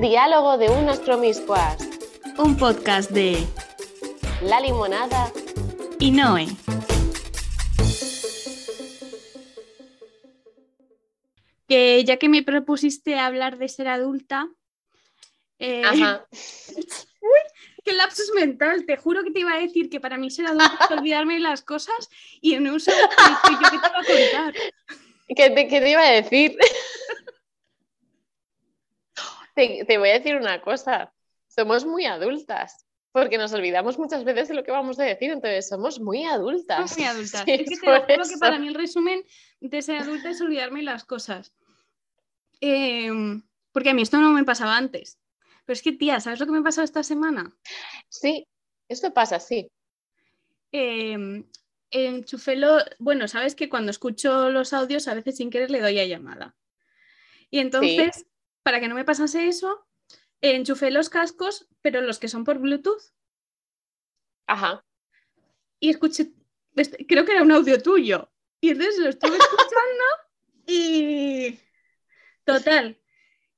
Diálogo de unas promiscuas. Un podcast de La limonada. y Noé. Que ya que me propusiste hablar de ser adulta, eh, Ajá. qué lapsus mental, te juro que te iba a decir que para mí ser adulta es olvidarme de las cosas y en un segundo yo te iba a contar. ¿Qué te, qué te iba a decir? Te, te voy a decir una cosa. Somos muy adultas. Porque nos olvidamos muchas veces de lo que vamos a decir, entonces somos muy adultas. Somos muy adultas. Sí, es que te lo juro que para mí el resumen de ser adulta es olvidarme las cosas. Em, porque a mí esto no me pasaba antes. Pero es que, tía, ¿sabes lo que me ha pasado esta semana? Sí, esto pasa, sí. Em, enchufé lo- Bueno, sabes que cuando escucho los audios a veces sin querer le doy a llamada. Y entonces, para que no me pasase eso, enchufé los cascos, pero los que son por Bluetooth. Ajá. y escuché, este- creo que era un audio tuyo. Y entonces lo estuve escuchando y total,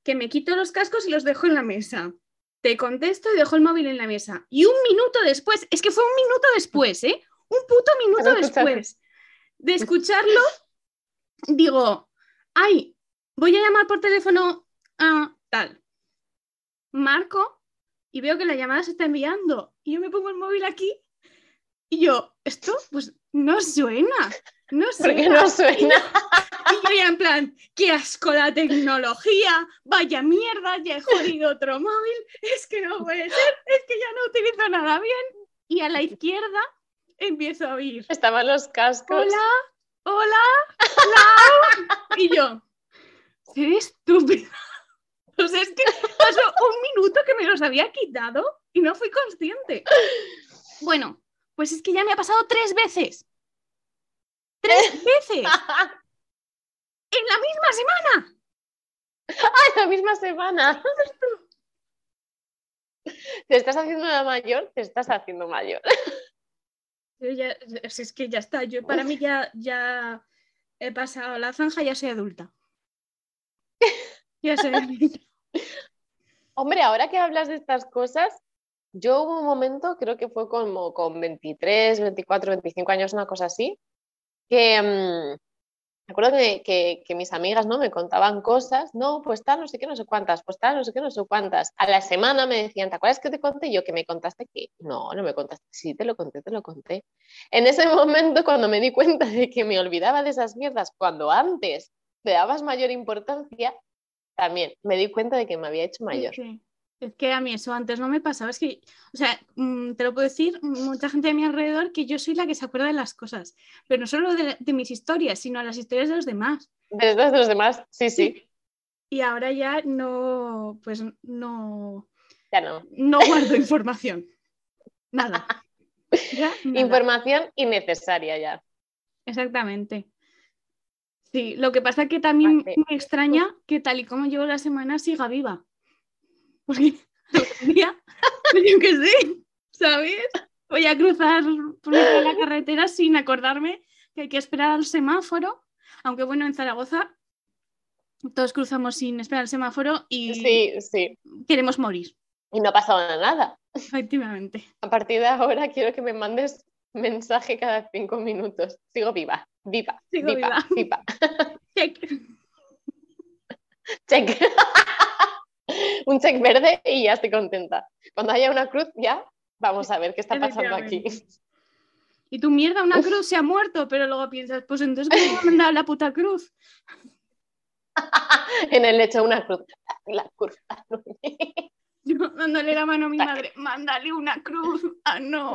que me quito los cascos y los dejo en la mesa. Te contesto y dejo el móvil en la mesa. Y un minuto después, es que fue un minuto después, ¿eh? Un puto minuto después de escucharlo, digo, ay, voy a llamar por teléfono a tal. Marco y veo que la llamada se está enviando. Y yo me pongo el móvil aquí y yo, esto pues no suena. No ¿Por suena. qué no suena? Y yo ya en plan, qué asco la tecnología, vaya mierda, ya he jodido otro móvil, es que no puede ser, es que ya no utilizo nada bien. Y a la izquierda empiezo a oír, Estaban los cascos. hola, hola, hola. Y yo, seré estúpida. O sea, es que pasó un minuto que me los había quitado y no fui consciente. Bueno, pues es que ya me ha pasado tres veces. Tres veces. En la misma semana. ¡Ay, la misma semana! ¿Te estás haciendo la mayor? Te estás haciendo mayor. Yo ya- si es que ya está. Yo para mí ya, ya he pasado la zanja, ya soy adulta. Ya soy adulta. Hombre, ahora que hablas de estas cosas, yo hubo un momento, creo que fue como con 23, 24, 25 años, una cosa así, que mm, me acuerdo que, mis amigas ¿no? me contaban cosas, no, pues tal, no sé qué, no sé cuántas, pues tal, no sé qué, no sé cuántas. A la semana me decían, ¿te acuerdas que te conté? Yo que me contaste que no, no me contaste, sí, te lo conté, te lo conté. En ese momento, cuando me di cuenta de que me olvidaba de esas mierdas, cuando antes le dabas mayor importancia, también me di cuenta de que me había hecho mayor. Es que, es que a mí eso antes no me pasaba. Es que, o sea, mm, te lo puedo decir, mucha gente a mi alrededor que yo soy la que se acuerda de las cosas. Pero no solo de, de mis historias, sino las historias de los demás. Desde los demás, sí, sí, Y ahora ya no, pues no, ya no. no guardo información. Nada. Ya, nada. Información innecesaria ya. Exactamente. Sí, lo que pasa que también Vale. me extraña que tal y como llevo la semana siga viva. Porque algún día, yo qué sé, ¿sabes? Voy a cruzar por la carretera sin acordarme que hay que esperar al semáforo. Aunque bueno, en Zaragoza todos cruzamos sin esperar al semáforo y Sí, sí. queremos morir, Y no ha pasado nada. efectivamente. A partir de ahora quiero que me mandes mensaje cada cinco minutos. Sigo viva, viva, Sigo viva, viva. Check. Check. Un check verde y ya estoy contenta. Cuando haya una cruz, ya vamos a ver qué está pasando aquí. Y tu mierda, una cruz se ha muerto, pero luego piensas, pues entonces ¿cómo me mandado la puta cruz? en el lecho una cruz. La cruz. Yo dándole la mano a mi madre, mándale una cruz. Ah, no.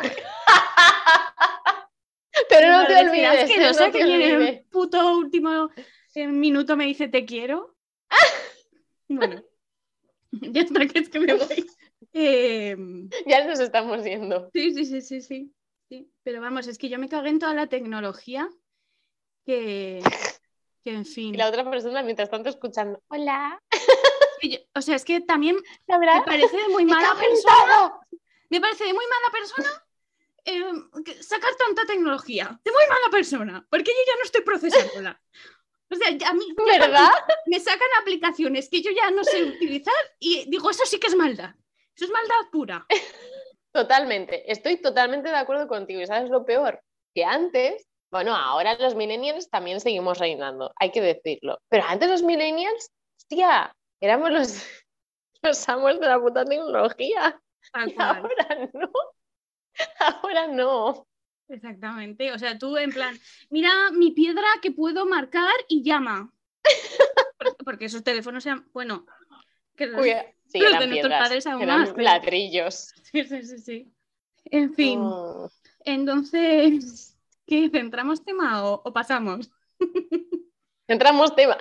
Pero no te olvides. "Es que no sé que olvides. el puto último eh, minuto me dice te quiero. Bueno, ya está, que es que me voy. Eh, Ya nos estamos yendo. sí, sí, sí, sí, sí, sí. Pero vamos, es que yo me cagué en toda la tecnología que, que en fin. Y la otra persona, mientras tanto, escuchando. Hola. O sea, es que también me parece de muy mala persona. Me parece de muy mala persona eh, sacar tanta tecnología. De muy mala persona. Porque yo ya no estoy procesándola. O sea, a mí ¿Verdad? me sacan aplicaciones que yo ya no sé utilizar y digo, eso sí que es maldad. Eso es maldad pura. Totalmente, estoy totalmente de acuerdo contigo. ¿Y sabes lo peor? Que antes, bueno, ahora los millennials también seguimos reinando, hay que decirlo. Pero antes los millennials, hostia, éramos los, los amos de la puta tecnología. Tal Y cual. ahora no. Ahora no. Exactamente. O sea, tú en plan, mira mi piedra que puedo marcar y llama. Porque, esos teléfonos sean, bueno, que los- Uy, sí, Los eran de nuestros padres aún eran más, pero- ladrillos. sí, sí, sí, sí. En fin, entonces, ¿qué? ¿Centramos tema o, o pasamos? Entramos tema.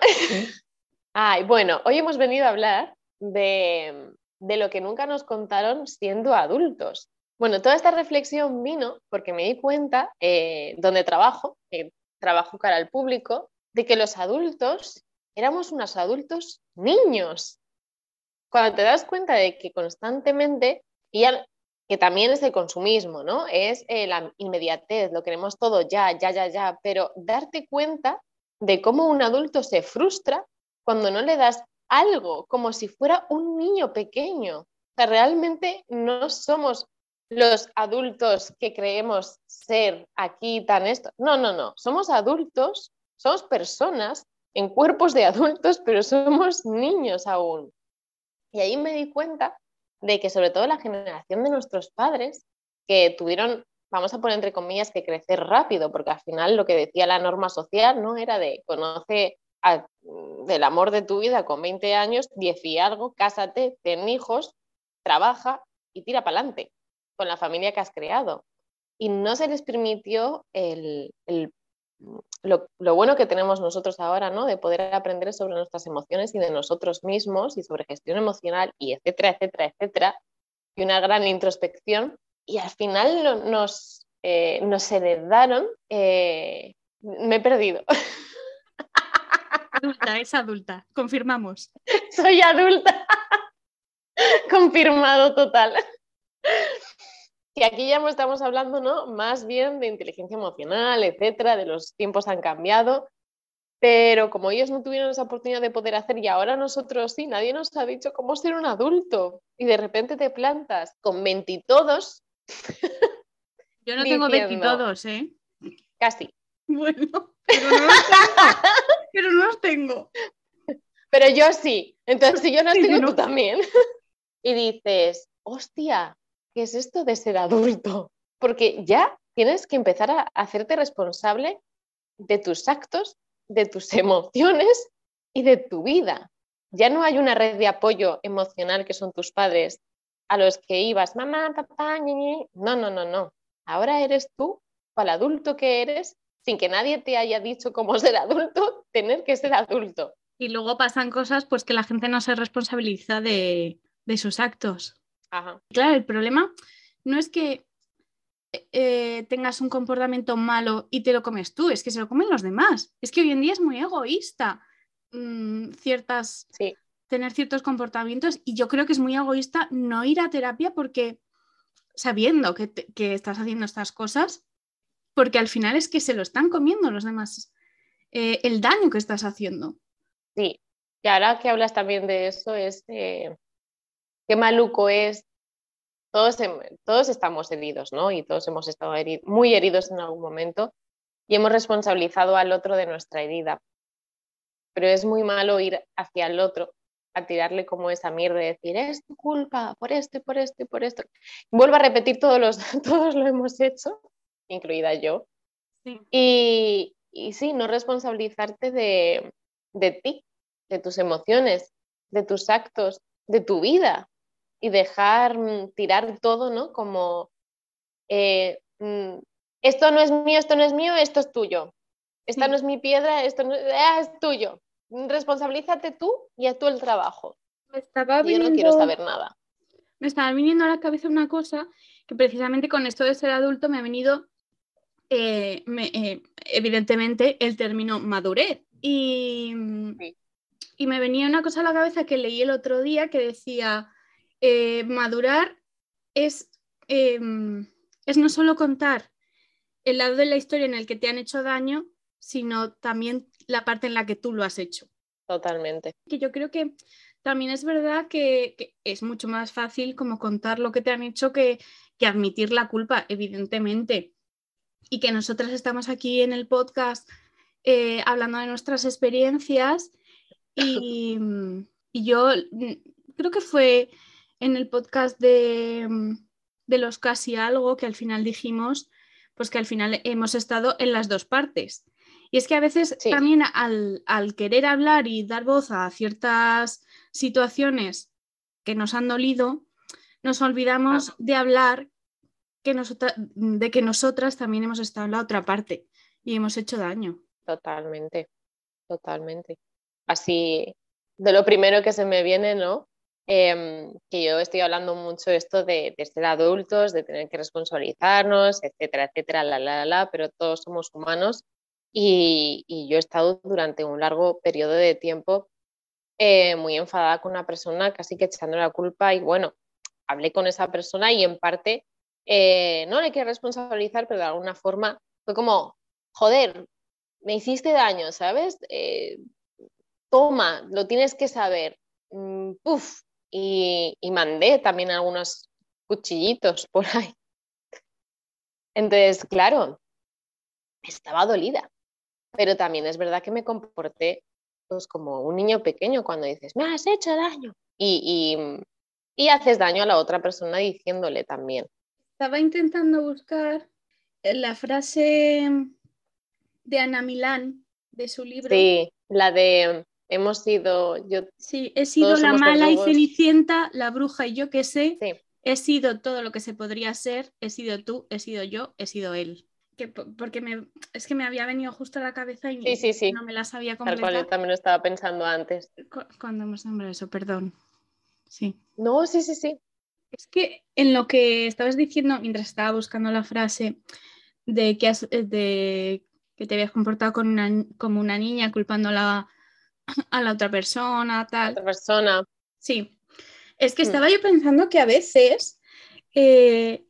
Ay, bueno, hoy hemos venido a hablar de, de lo que nunca nos contaron siendo adultos. Bueno, toda esta reflexión vino porque me di cuenta, eh, donde trabajo, que trabajo cara al público, de que los adultos éramos unos adultos niños. Cuando te das cuenta de que constantemente, y que también es el consumismo, ¿no? Es eh, la inmediatez, lo queremos todo ya, ya, ya, ya, pero darte cuenta de cómo un adulto se frustra cuando no le das algo, como si fuera un niño pequeño. O realmente no somos los adultos que creemos ser aquí tan esto. No, no, no. Somos adultos, somos personas en cuerpos de adultos, pero somos niños aún. Y ahí me di cuenta de que sobre todo la generación de nuestros padres, que tuvieron, vamos a poner entre comillas, que crecer rápido, porque al final lo que decía la norma social no era de conoce a- del amor de tu vida con 20 años, 10 y algo, cásate, ten hijos, trabaja y tira para adelante con la familia que has creado. Y no se les permitió el, el- lo, bueno que tenemos nosotros ahora, ¿no? De poder aprender sobre nuestras emociones y de nosotros mismos y sobre gestión emocional y etcétera, etcétera, etcétera. Y una gran introspección. Y al final nos, eh, nos heredaron. eh, me he perdido. Adulta, es adulta, confirmamos. Soy adulta. Confirmado total. Y aquí ya no estamos hablando, ¿no? Más bien de inteligencia emocional, etcétera, de los tiempos han cambiado. Pero como ellos no tuvieron esa oportunidad de poder hacer y ahora nosotros sí, nadie nos ha dicho cómo ser un adulto. Y de repente te plantas con veintitodos, Yo no tengo. 22, ¿eh? casi. Bueno, pero no. Pero no los tengo. Pero yo sí. Entonces, si yo no Sí, tengo, no. tú también. Y dices, hostia, ¿qué es esto de ser adulto? Porque ya tienes que empezar a hacerte responsable de tus actos, de tus emociones y de tu vida. Ya no hay una red de apoyo emocional que son tus padres a los que ibas, mamá, papá, ñe, ñe". No, no, no, no. Ahora eres tú, el adulto que eres, sin que nadie te haya dicho cómo ser adulto, tener que ser adulto. Y luego pasan cosas pues que la gente no se responsabiliza de, de sus actos. Ajá. Claro, el problema no es que eh, tengas un comportamiento malo y te lo comes tú, es que se lo comen los demás. Es que hoy en día es muy egoísta mm, ciertas, Sí. tener ciertos comportamientos y yo creo que es muy egoísta no ir a terapia porque sabiendo que, te- que estás haciendo estas cosas, porque al final es que se lo están comiendo los demás, eh, el daño que estás haciendo. Sí, y ahora que hablas también de eso, es eh, qué maluco es. Todos, todos estamos heridos, ¿no? Y todos hemos estado muy heridos en algún momento y hemos responsabilizado al otro de nuestra herida. Pero es muy malo ir hacia el otro a tirarle como esa mierda y decir, es tu culpa, por esto, por esto por esto. Vuelvo a repetir, todos, los, todos lo hemos hecho, incluida yo. Sí. Y, y sí, no responsabilizarte de, de ti, de tus emociones, de tus actos, de tu vida y dejar mm, tirar todo, ¿no? Como eh, mm, esto no es mío, esto no es mío, esto es tuyo. Esta Sí. no es mi piedra, esto no ah, es tuyo. Responsabilízate tú y haz tú el trabajo. Me estaba Y yo no quiero saber nada. me estaba viniendo a la cabeza una cosa que precisamente con esto de ser adulto me ha venido, eh, me- eh, evidentemente, el término madurez. Y, Sí. y me venía una cosa a la cabeza que leí el otro día que decía, eh, madurar es, es no solo contar el lado de la historia en el que te han hecho daño, sino también la parte en la que tú lo has hecho. Totalmente. Que yo creo que también es verdad que, que es mucho más fácil como contar lo que te han hecho que, que admitir la culpa, evidentemente. Y que nosotras estamos aquí en el podcast eh, hablando de nuestras experiencias y, y yo mm, creo que fue en el podcast de, mm, de los casi algo que al final dijimos, pues que al final hemos estado en las dos partes. Y es que a veces Sí. también al, al querer hablar y dar voz a ciertas situaciones que nos han dolido, nos olvidamos Ah. de hablar que nosotras, de que nosotras también hemos estado en la otra parte y hemos hecho daño. Totalmente, totalmente. Así, de lo primero que se me viene, ¿no? Em, que yo estoy hablando mucho esto de, de ser adultos, de tener que responsabilizarnos, etcétera, etcétera, la, la, la, pero todos somos humanos y, y yo he estado durante un largo periodo de tiempo eh, muy enfadada con una persona, casi que echando la culpa y bueno, hablé con esa persona y en parte eh, no le quiero responsabilizar, pero de alguna forma fue como, joder, me hiciste daño, ¿sabes? Eh, toma, lo tienes que saber. Mm, y, mandé también algunos cuchillitos por ahí. Entonces, claro, estaba dolida, pero también es verdad que me comporté pues como un niño pequeño cuando dices, me has hecho daño y, y haces daño a la otra persona diciéndole también. Estaba intentando buscar la frase de Ana Milán de su libro. Sí, la de hemos sido, yo, Sí, he sido la mala y cenicienta, la bruja y yo que sé. sí, He sido todo lo que se podría ser, he sido tú, he sido yo, he sido él. Que, po- porque me, es que me había venido justo a la cabeza y Sí, sí, sí. no me la sabía tal cual yo completar también lo estaba pensando antes. cu- cuando hemos nombrado eso, perdón. Sí. No, sí, sí, sí. Es que en lo que estabas diciendo mientras estaba buscando la frase de que, has- eh, de que te habías comportado con una como una niña culpándola a la otra persona, tal. Otra persona. Sí, es que Mm. estaba yo pensando que a veces eh,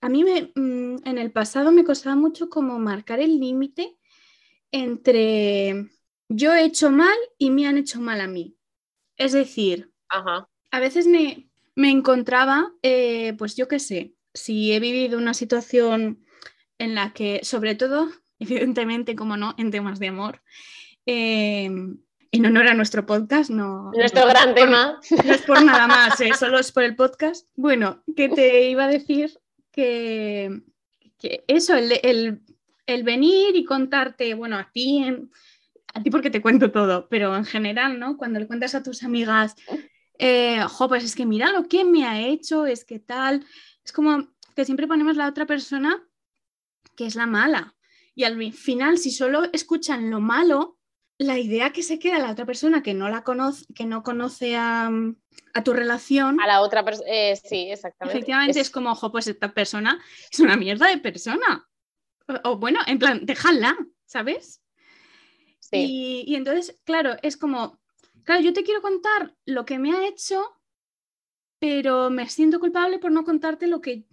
a mí me, mm, en el pasado me costaba mucho como marcar el límite entre yo he hecho mal y me han hecho mal a mí. Es decir, Ajá. a veces me, me encontraba, eh, pues yo qué sé, si he vivido una situación en la que, sobre todo, evidentemente, como no, en temas de amor, eh, en honor a nuestro podcast, no. Nuestro no- gran tema. no es por nada más, ¿eh? solo es por el podcast. Bueno, que te iba a decir que, que eso, el, el- el venir y contarte, bueno, a ti, en- a ti porque te cuento todo, pero en general, ¿no? Cuando le cuentas a tus amigas, eh, jo, pues es que mira lo que me ha hecho, es que tal, es como que siempre ponemos la otra persona que es la mala. Y al final, si solo escuchan lo malo, la idea que se queda la otra persona que no la conoce, que no conoce a, a tu relación, A la otra persona. sí, exactamente. efectivamente es, Es- como, ojo, pues esta persona es una mierda de persona. O, o bueno, en plan, déjala, ¿sabes? sí, Y, y entonces, claro, es como, claro, yo te quiero contar lo que me ha hecho, pero me siento culpable por no contarte lo que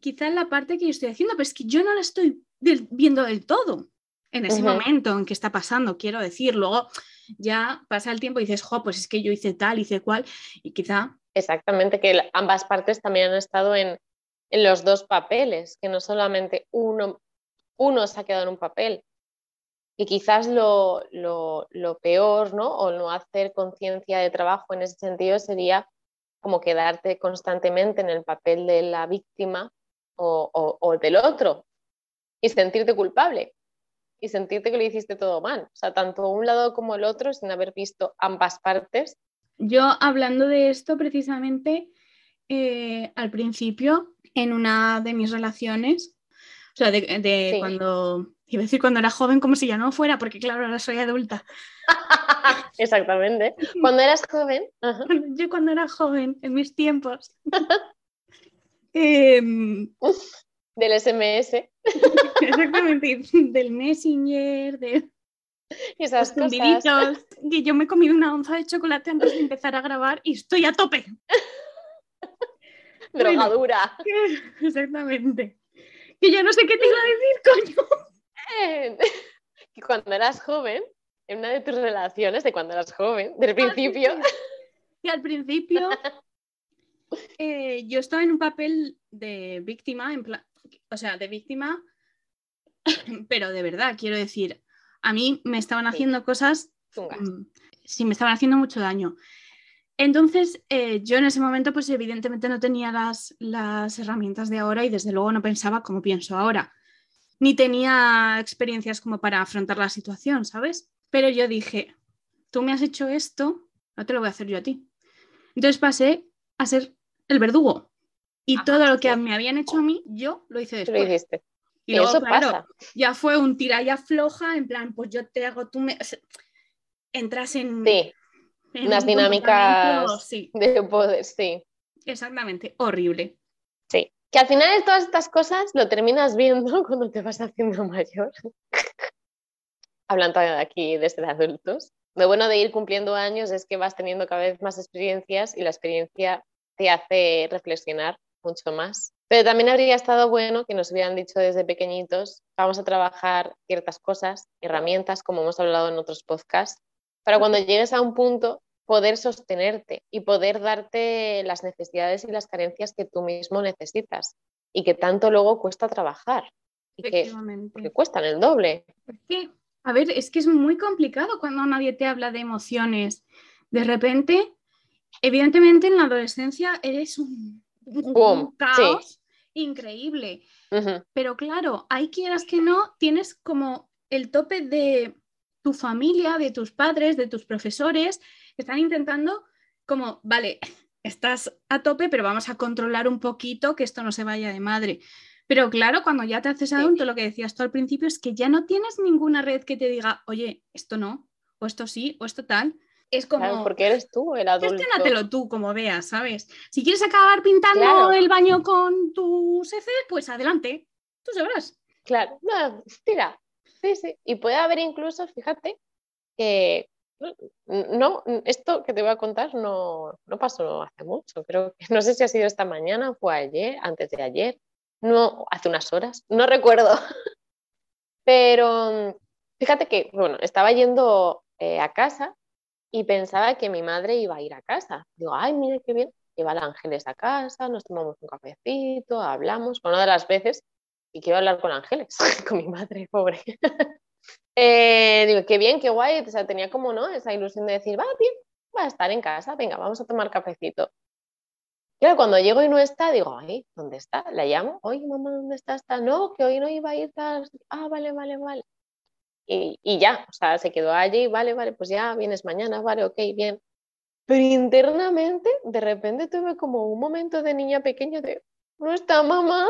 quizá es la parte que yo estoy haciendo, pero es que yo no la estoy del- viendo del todo en ese Ujú. momento en que está pasando, quiero decir. Luego ya pasa el tiempo y dices, jo, pues es que yo hice tal, hice cual, y quizá, exactamente. Que ambas partes también han estado en, en los dos papeles, que no solamente uno, uno se ha quedado en un papel. Y quizás lo, lo, lo peor, ¿no? O no hacer conciencia de trabajo en ese sentido sería como quedarte constantemente en el papel de la víctima o, o- o del otro y sentirte culpable y sentirte que lo hiciste todo mal. O sea, tanto un lado como el otro sin haber visto ambas partes. Yo hablando de esto precisamente eh, al principio en una de mis relaciones, o sea, de, de Sí. cuando, iba a decir cuando era joven como si ya no fuera, porque claro, ahora soy adulta. Exactamente. Cuando eras joven, ajá, Yo cuando era joven, en mis tiempos. Em, del SMS exactamente, del Messenger, de y los esas cosas. zumbiditos, que yo me he comido una onza de chocolate antes de empezar a grabar y estoy a tope. Drogadura. Exactamente. Que ya no sé qué te iba a decir, coño. Que cuando eras joven, en una de tus relaciones de cuando eras joven, del principio, Y al principio eh, yo estaba en un papel de víctima, en plan, o sea, de víctima, pero de verdad, quiero decir, a mí me estaban Sí. haciendo cosas, mm, sí, me estaban haciendo mucho daño. Entonces, eh, yo en ese momento, pues evidentemente no tenía las, las herramientas de ahora y desde luego no pensaba como pienso ahora, ni tenía experiencias como para afrontar la situación, ¿sabes? Pero yo dije, tú me has hecho esto, no te lo voy a hacer yo a ti. Entonces pasé a ser el verdugo. Y Ajá, todo lo que sí. me habían hecho a mí, yo lo hice Tú lo después. hiciste. Y luego, eso claro, pasa. ya fue un tira y afloja, en plan, pues yo te hago, tú me... o sea, entras en... Sí, en unas un dinámicas- Sí, de poder, sí. exactamente, horrible. Que al final de todas estas cosas lo terminas viendo cuando te vas haciendo mayor. Hablando aquí desde adultos. Lo bueno de ir cumpliendo años es que vas teniendo cada vez más experiencias y la experiencia te hace reflexionar mucho más. Pero también habría estado bueno que nos hubieran dicho desde pequeñitos, vamos a trabajar ciertas cosas, herramientas, como hemos hablado en otros podcasts, para cuando llegues a un punto poder sostenerte y poder darte las necesidades y las carencias que tú mismo necesitas y que tanto luego cuesta trabajar y que, porque cuestan el doble. Es que, a ver, es que es muy complicado cuando nadie te habla de emociones. De repente, evidentemente en la adolescencia eres un, un Boom, caos increíble. Pero claro, hay quieras que no, tienes como el tope de tu familia, de tus padres, de tus profesores, que están intentando como, vale, estás a tope, pero vamos a controlar un poquito que esto no se vaya de madre. Pero claro, cuando ya te haces adulto, lo que decías tú al principio es que ya no tienes ninguna red que te diga, oye, esto no, o esto sí, o esto tal. Es como, Claro, porque eres tú el adulto. Gestiónatelo tú como veas, ¿sabes? Si quieres acabar pintando Claro. el baño con tus heces, pues adelante, tú sabrás. Claro, no, tira. Sí, sí. Y puede haber incluso, fíjate, que no, esto que te voy a contar no, no pasó hace mucho. Creo que no sé si ha sido esta mañana, fue ayer, antes de ayer, no, hace unas horas, no recuerdo. Pero fíjate que, bueno, estaba yendo eh, a casa y pensaba que mi madre iba a ir a casa. Digo, ay, mira qué bien, lleva a Ángeles a casa, nos tomamos un cafecito, hablamos. Una de las veces y quiero hablar con Ángeles, con mi madre, pobre. Eh, digo, qué bien, qué guay. O sea, tenía como, ¿no? Esa ilusión de decir, va bien, va a estar en casa, venga, vamos a tomar cafecito. Claro, cuando llego y no está, digo, ay, ¿dónde está? La llamo, oye, mamá, ¿dónde está? No, que hoy no iba a ir, tal. Ah, vale, vale, vale. Y, y ya, o sea, se quedó allí, vale, vale, pues ya vienes mañana, vale, ok, bien. Pero internamente, de repente tuve como un momento de niña pequeña de, no está mamá.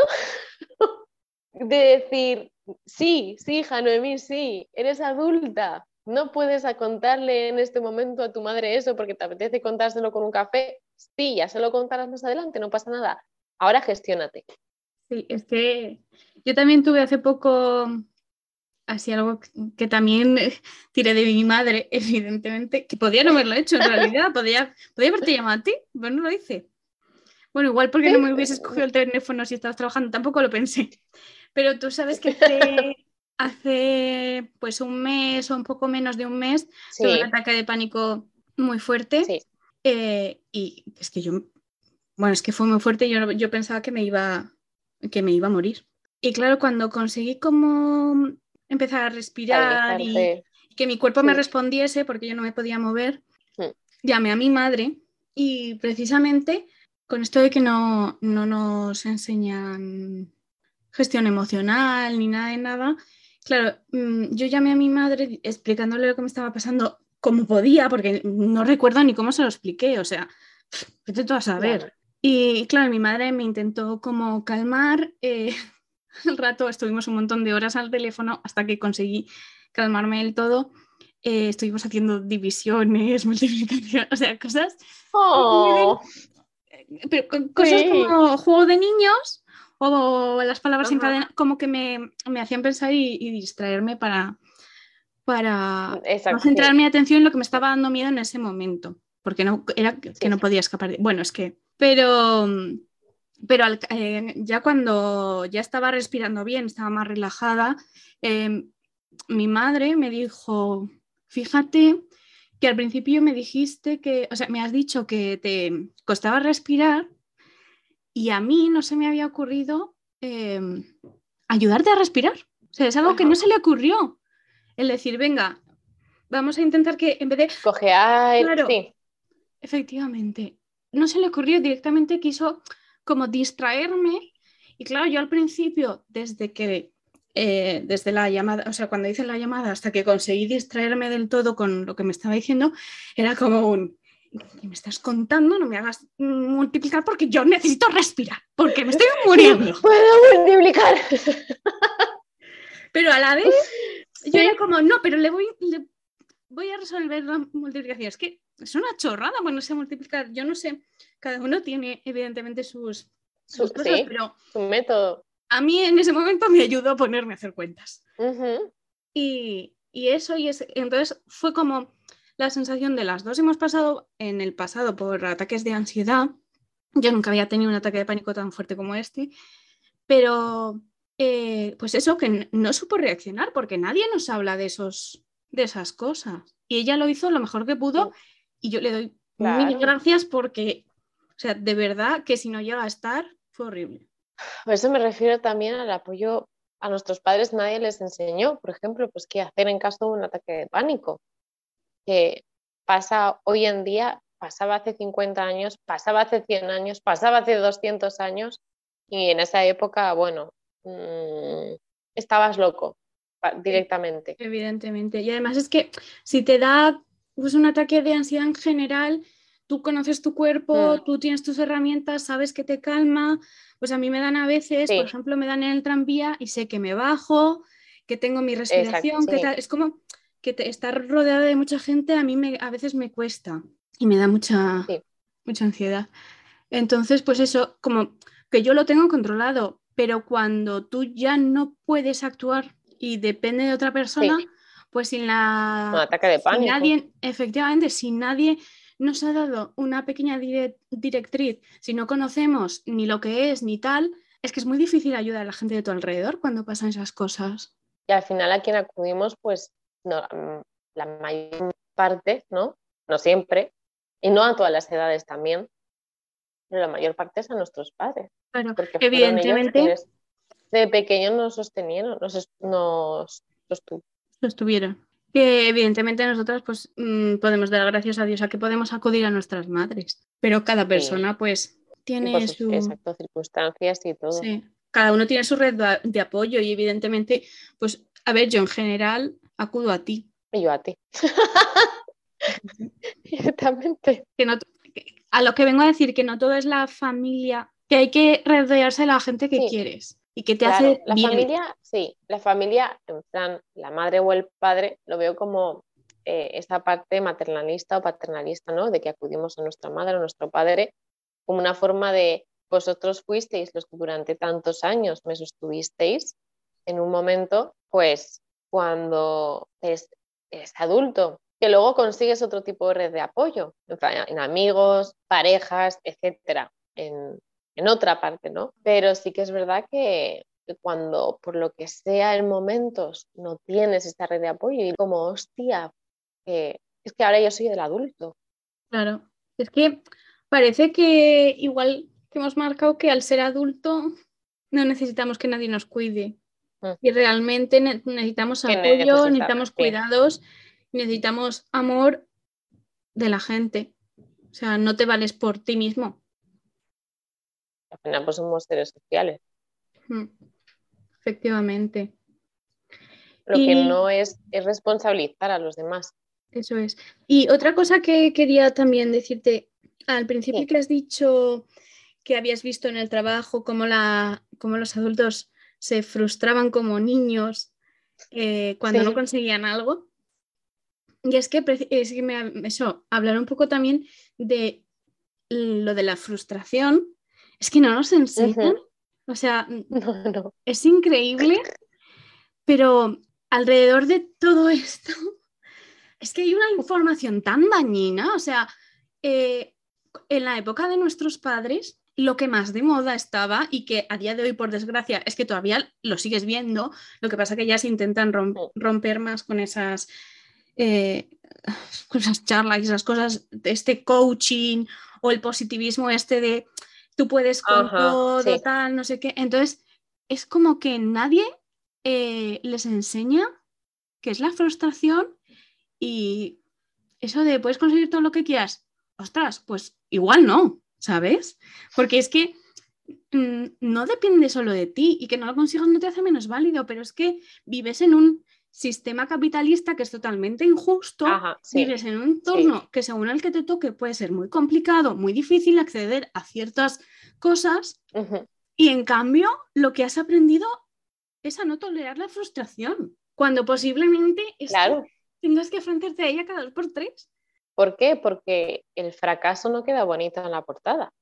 de decir, sí, sí, hija Noemí, sí, eres adulta. No puedes contarle en este momento a tu madre eso porque te apetece contárselo con un café. Sí, ya se lo contarás más adelante, no pasa nada. Ahora gestiónate. Sí, es que yo también tuve hace poco así algo que también tiré de mi madre, evidentemente, que podía no haberlo hecho en realidad, podía, podía haberte llamado a ti, pero no lo hice. Bueno, igual porque no me hubieses cogido el teléfono si estabas trabajando, tampoco lo pensé. Pero tú sabes que hace, hace pues un mes o un poco menos de un mes tuve un ataque de pánico muy fuerte sí, eh, y es que yo, bueno, es que fue muy fuerte, yo, yo pensaba que me, iba, que me iba a morir. Y claro, cuando conseguí como empezar a respirar y que mi cuerpo me respondiese porque yo no me podía mover, llamé a mi madre y precisamente con esto de que no, no nos enseñan gestión emocional ni nada de nada, claro, mm, yo llamé a mi madre explicándole lo que me estaba pasando como podía, porque no recuerdo ni cómo se lo expliqué, o sea, vete tú a saber. Claro. Y claro, mi madre me intentó como calmar. eh, al rato estuvimos un montón de horas al teléfono hasta que conseguí calmarme del todo. Eh, estuvimos haciendo divisiones, multiplicación, o sea, cosas, Oh, pero cosas como juego de niños o las palabras en Ajá. cadena, como que me, me hacían pensar y, y distraerme para, para centrar mi atención en lo que me estaba dando miedo en ese momento, porque no, era que Sí, no podía escapar. de- Bueno, es que, pero, pero al- eh, ya cuando ya estaba respirando bien, estaba más relajada, eh, mi madre me dijo, fíjate que al principio me dijiste que, o sea, me has dicho que te costaba respirar y a mí no se me había ocurrido em, ayudarte a respirar. O sea, es algo que no se le ocurrió. El decir, venga, vamos a intentar que en vez de... Coge aire, Claro. sí. Efectivamente. No se le ocurrió, directamente quiso como distraerme. Y claro, yo al principio, desde que, eh, desde la llamada, o sea, cuando hice la llamada hasta que conseguí distraerme del todo con lo que me estaba diciendo, era como un, ¿qué me estás contando? No me hagas multiplicar porque yo necesito respirar, porque me estoy muriendo. Puedo multiplicar. Pero a la vez, yo era como, no, pero le voy, le voy a resolver la multiplicación. Es que es una chorrada, bueno, sé multiplicar. Yo no sé, cada uno tiene evidentemente sus, sus Su- cosas, sí. pero método. a mí en ese momento me ayudó a ponerme a hacer cuentas. Y, y eso, y es, entonces fue como la sensación de las dos hemos pasado en el pasado por ataques de ansiedad. Yo nunca había tenido un ataque de pánico tan fuerte como este, pero eh, pues eso, que no supo reaccionar porque nadie nos habla de, esos, de esas cosas. Y ella lo hizo lo mejor que pudo y yo le doy Claro. mil gracias porque, o sea, de verdad que si no llega a estar, fue horrible. Por eso me refiero también al apoyo a nuestros padres. Nadie les enseñó, por ejemplo, pues qué hacer en caso de un ataque de pánico. Que pasa hoy en día, pasaba hace 50 años, pasaba hace 100 años, pasaba hace 200 años y en esa época, bueno, mm, estabas loco directamente. Evidentemente. Y además es que si te da pues, un ataque de ansiedad en general, tú conoces tu cuerpo, Mm. tú tienes tus herramientas, sabes que te calma. Pues a mí me dan a veces, Sí. por ejemplo, me dan en el tranvía y sé que me bajo, que tengo mi respiración, que sí. tal. Es como que te- estar rodeada de mucha gente a mí me, a veces me cuesta y me da mucha, Sí. mucha ansiedad. Entonces, pues eso, como que yo lo tengo controlado, pero cuando tú ya no puedes actuar y depende de otra persona, pues sin la... Un ataque de si pánico. nadie, efectivamente, si nadie nos ha dado una pequeña dire- directriz, si no conocemos ni lo que es ni tal, es que es muy difícil ayudar a la gente de tu alrededor cuando pasan esas cosas. Y al final a quien acudimos, pues no, la mayor parte, ¿no? No siempre, y no a todas las edades también, pero la mayor parte es a nuestros padres. Claro, Porque ellos evidentemente de pequeños nos sostenieron, nos, nos sostu- lo estuvieron. Que evidentemente nosotras pues mm, podemos dar gracias a Dios a que podemos acudir a nuestras madres, pero cada persona pues y tiene sus su... exacto, circunstancias y todo. Sí, cada uno tiene su red de apoyo y evidentemente, pues, a ver, yo en general acudo a ti. Y yo a ti. Directamente. Que no, a lo que vengo a decir, que no todo es la familia, que hay que rodearse de la gente que Sí. quieres y que te Claro, hace la bien. familia, sí, la familia, en plan, la madre o el padre, lo veo como eh, esta parte maternalista o paternalista, ¿no? De que acudimos a nuestra madre o nuestro padre como una forma de vosotros fuisteis los que durante tantos años me sostuvisteis en un momento, pues cuando es, es adulto, que luego consigues otro tipo de red de apoyo, en, amigos, parejas, etcétera, en, en otra parte, ¿no? Pero sí que es verdad que cuando por lo que sea en momentos no tienes esta red de apoyo y como hostia, es que ahora yo soy el adulto. Claro, es que parece que igual que hemos marcado que al ser adulto no necesitamos que nadie nos cuide. Mm. Y realmente ne- necesitamos apoyo, necesitamos, necesitamos cuidados, necesitamos amor de la gente. O sea, no te vales por ti mismo. Al final pues somos seres sociales. Mm. Efectivamente, Lo que no es es responsabilizar a los demás. eso es. Y otra cosa que quería también decirte, al principio Sí. que has dicho que habías visto en el trabajo cómo, la, cómo los adultos se frustraban como niños eh, cuando no conseguían algo. Y es que, es que me, eso, hablar un poco también de lo de la frustración, es que no nos enseñan. O sea, No, no. es increíble, pero alrededor de todo esto es que hay una información tan dañina. O sea, eh, en la época de nuestros padres, lo que más de moda estaba y que a día de hoy, por desgracia, es que todavía lo sigues viendo, lo que pasa que ya se intentan romper más con esas, eh, con esas charlas y esas cosas, de este coaching o el positivismo este de tú puedes con todo, tal, no sé qué. Entonces, es como que nadie eh, les enseña qué es la frustración y eso de puedes conseguir todo lo que quieras. Ostras, pues igual no, ¿sabes? Porque es que mm, no depende solo de ti y que no lo consigas no te hace menos válido, pero es que vives en un sistema capitalista que es totalmente injusto, vives en un entorno que según el que te toque puede ser muy complicado, muy difícil acceder a ciertas cosas y en cambio lo que has aprendido es a no tolerar la frustración, cuando posiblemente tengas que enfrentarte a ella cada dos por tres. ¿Por qué? Porque el fracaso no queda bonito en la portada.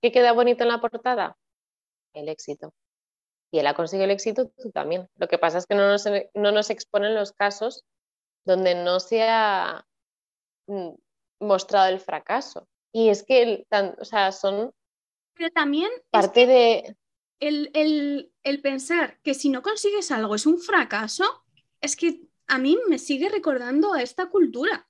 ¿Qué queda bonito en la portada? El éxito. Y él ha conseguido el éxito, tú también. Lo que pasa es que no nos, no nos exponen los casos donde no se ha mm, mostrado el fracaso. Y es que, o sea, son... Pero también... Parte de... El, el, el pensar que si no consigues algo es un fracaso, es que a mí me sigue recordando a esta cultura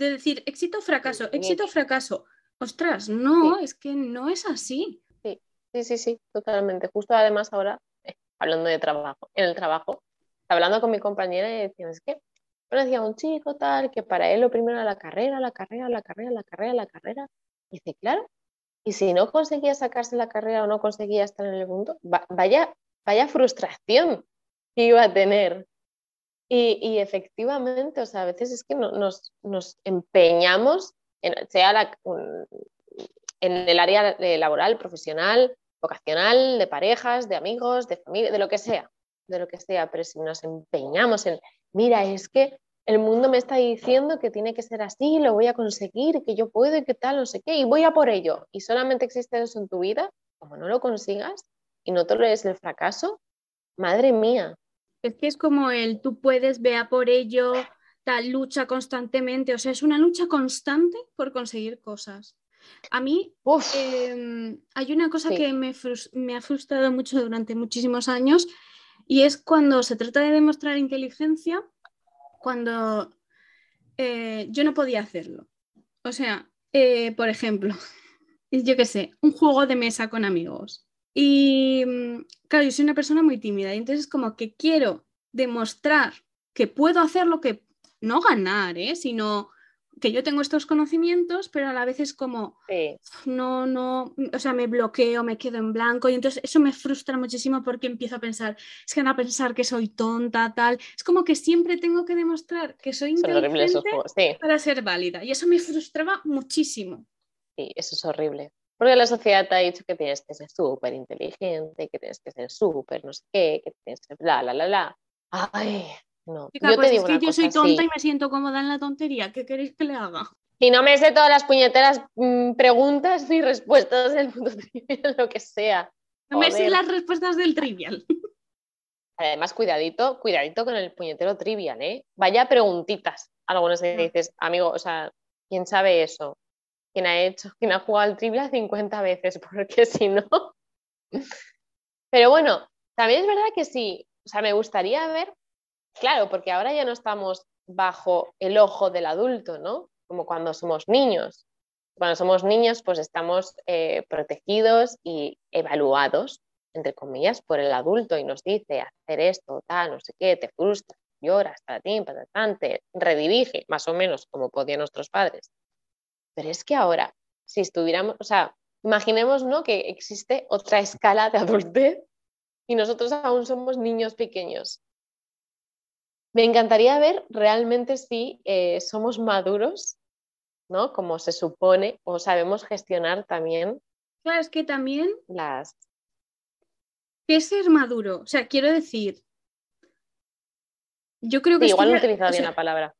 de decir éxito, fracaso, éxito, fracaso. Ostras, no, es que no es así. Sí, sí, sí, sí, totalmente. Justo además ahora, eh, hablando de trabajo, en el trabajo, hablando con mi compañera y decía, es que, decía un chico tal, que para él lo primero era la carrera, la carrera, la carrera, la carrera, la carrera. Y dice, claro, y si no conseguía sacarse la carrera o no conseguía estar en el mundo, vaya, vaya frustración que iba a tener y, efectivamente, o sea, a veces es que nos, empeñamos, en, sea en el área laboral, profesional, vocacional, de parejas, de amigos, de familia, de lo que sea, de lo que sea, pero si nos empeñamos en, mira, es que el mundo me está diciendo que tiene que ser así, lo voy a conseguir, que yo puedo y que tal, no sé qué, y voy a por ello, y solamente existe eso en tu vida, como no lo consigas y no lo el fracaso, madre mía, es que es como el tú puedes, vea por ello, tal lucha constantemente, o sea, es una lucha constante por conseguir cosas. A mí em, hay una cosa que me, ha frustrado mucho durante muchísimos años y es cuando se trata de demostrar inteligencia, cuando eh, yo no podía hacerlo. O sea, eh, por ejemplo, yo qué sé, un juego de mesa con amigos. Y mm, claro, yo soy una persona muy tímida y entonces como que quiero demostrar que puedo hacer lo que, no ganar, ¿eh? sino que yo tengo estos conocimientos, pero a la vez es como, no, no, o sea, me bloqueo, me quedo en blanco y entonces eso me frustra muchísimo porque empiezo a pensar, es que van a pensar que soy tonta, tal, es como que siempre tengo que demostrar que soy inteligente para ser válida y eso me frustraba muchísimo. Sí, eso es horrible. Porque la sociedad te ha dicho que tienes que ser súper inteligente, que tienes que ser súper no sé qué, que tienes que ser bla, bla, bla, bla. Ay, no. yo pues es que yo soy tonta y me siento cómoda en la tontería. ¿Qué queréis que le haga? Y no me sé todas las puñeteras mm, preguntas ni respuestas del mundo trivial, lo que sea. No me sé las respuestas del trivial. Además, cuidadito, cuidadito con el puñetero trivial, ¿eh? Vaya preguntitas. Algunos que dices, amigo, o sea, ¿quién sabe eso? Quien ha hecho, quien ha jugado al trivial 50 veces, porque si no. Pero bueno, también es verdad que sí, o sea, me gustaría ver, claro, porque ahora ya no estamos bajo el ojo del adulto, ¿no? Como cuando somos niños. Cuando somos niños, pues estamos eh, protegidos y evaluados, entre comillas, por el adulto y nos dice hacer esto, tal, no sé qué, te frustra, lloras, para ti, te redirige, más o menos como podían nuestros padres. Pero es que ahora, si estuviéramos, o sea, imaginemos ¿no? que existe otra escala de adultez y nosotros aún somos niños pequeños. Me encantaría ver realmente si eh, somos maduros, ¿no? Como se supone, o sabemos gestionar también. Claro, es que también. Las. ¿Qué es ser maduro? O sea, quiero decir. Yo creo que. igual no he utilizado bien la palabra.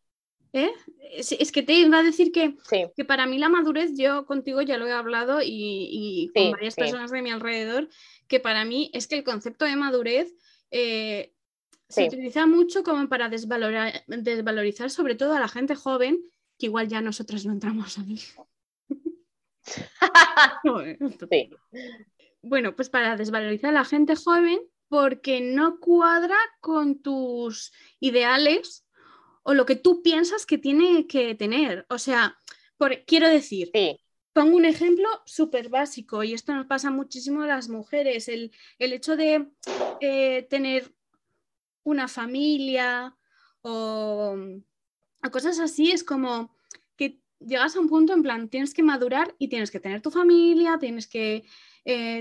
¿Eh? Es, que te iba a decir que, que, para mí la madurez, yo contigo ya lo he hablado y, con varias personas de mi alrededor, que para mí es que el concepto de madurez eh, se utiliza mucho como para desvalorizar sobre todo a la gente joven, que igual ya nosotras no entramos ahí. sí. Bueno, pues para desvalorizar a la gente joven porque no cuadra con tus ideales o lo que tú piensas que tiene que tener. O sea, quiero decir, pongo un ejemplo súper básico y esto nos pasa muchísimo a las mujeres, el, hecho de eh, tener una familia o, cosas así es como que llegas a un punto en plan, tienes que madurar y tienes que tener tu familia, tienes que eh,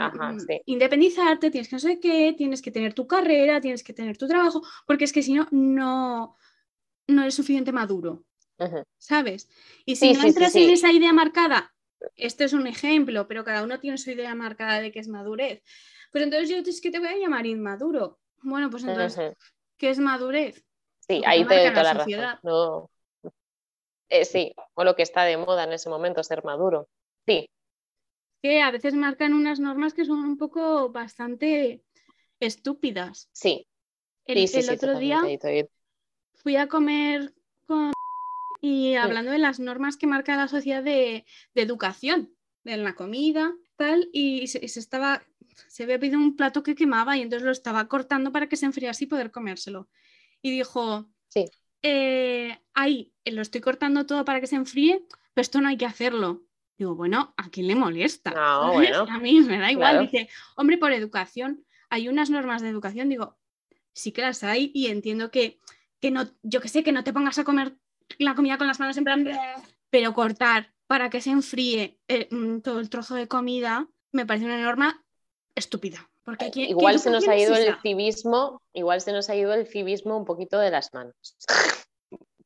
independizarte, tienes que no sé qué, tienes que tener tu carrera, tienes que tener tu trabajo, porque es que si no, no, no eres suficiente maduro. ¿Sabes? Y si no entras en esa idea marcada, este es un ejemplo, pero cada uno tiene su idea marcada de qué es madurez. Pues entonces yo es que te voy a llamar inmaduro. Bueno, pues entonces, ¿qué es madurez? Sí, ahí te doy toda la, razón. Eh, sí, o lo que está de moda en ese momento, ser maduro. Sí. Que a veces marcan unas normas que son un poco bastante estúpidas. Sí. El, el otro día fui a comer con y hablando de las normas que marca la sociedad de, educación, de la comida, tal, y se, estaba, se había pedido un plato que quemaba y entonces lo estaba cortando para que se enfriase y poder comérselo. Y dijo, sí. Eh, ahí, lo estoy cortando todo para que se enfríe, pero esto no hay que hacerlo. Digo, bueno, ¿a quién le molesta? A mí me da igual. Dice, hombre, por educación, hay unas normas de educación. Digo, sí que las hay y entiendo que, que no, yo que sé, que no te pongas a comer la comida con las manos en plan, pero cortar para que se enfríe eh, mm, todo el trozo de comida me parece una norma estúpida. Porque igual se nos ha ido el civismo, igual se nos ha ido el civismo un poquito de las manos.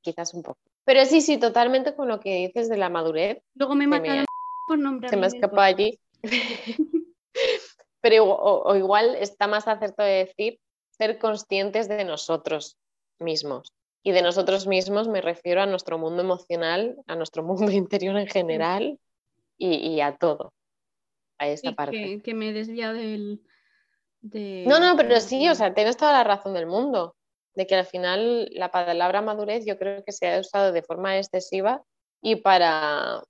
Quizás un poco. Pero sí, sí, totalmente con lo que dices de la madurez. Luego me matan por nombrar. Se me escapó allí. Pero o, igual está más acertado de decir ser conscientes de nosotros mismos. Y de nosotros mismos me refiero a nuestro mundo emocional, a nuestro mundo interior en general y, a todo, a esa parte. Que, me he desviado del... No, no, pero sí, o sea, tienes toda la razón del mundo, de que al final la palabra madurez yo creo que se ha usado de forma excesiva y para,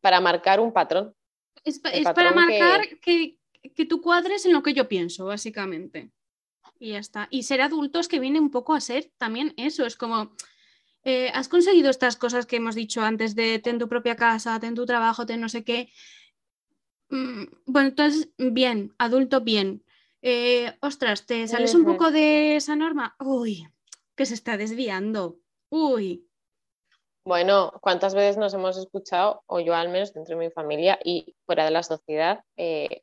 para marcar un patrón. Es, para marcar que... que tú cuadres en lo que yo pienso, básicamente y ya está. Y ser adultos que viene un poco a ser también eso, es como, eh, has conseguido estas cosas que hemos dicho antes de ten tu propia casa, ten tu trabajo, ten no sé qué. Mm, bueno, entonces, bien, adulto, bien. Eh, ostras, ¿te sales un poco de esa norma? Uy, que se está desviando. Uy. Bueno, ¿cuántas veces nos hemos escuchado, o yo al menos dentro de mi familia y fuera de la sociedad, eh,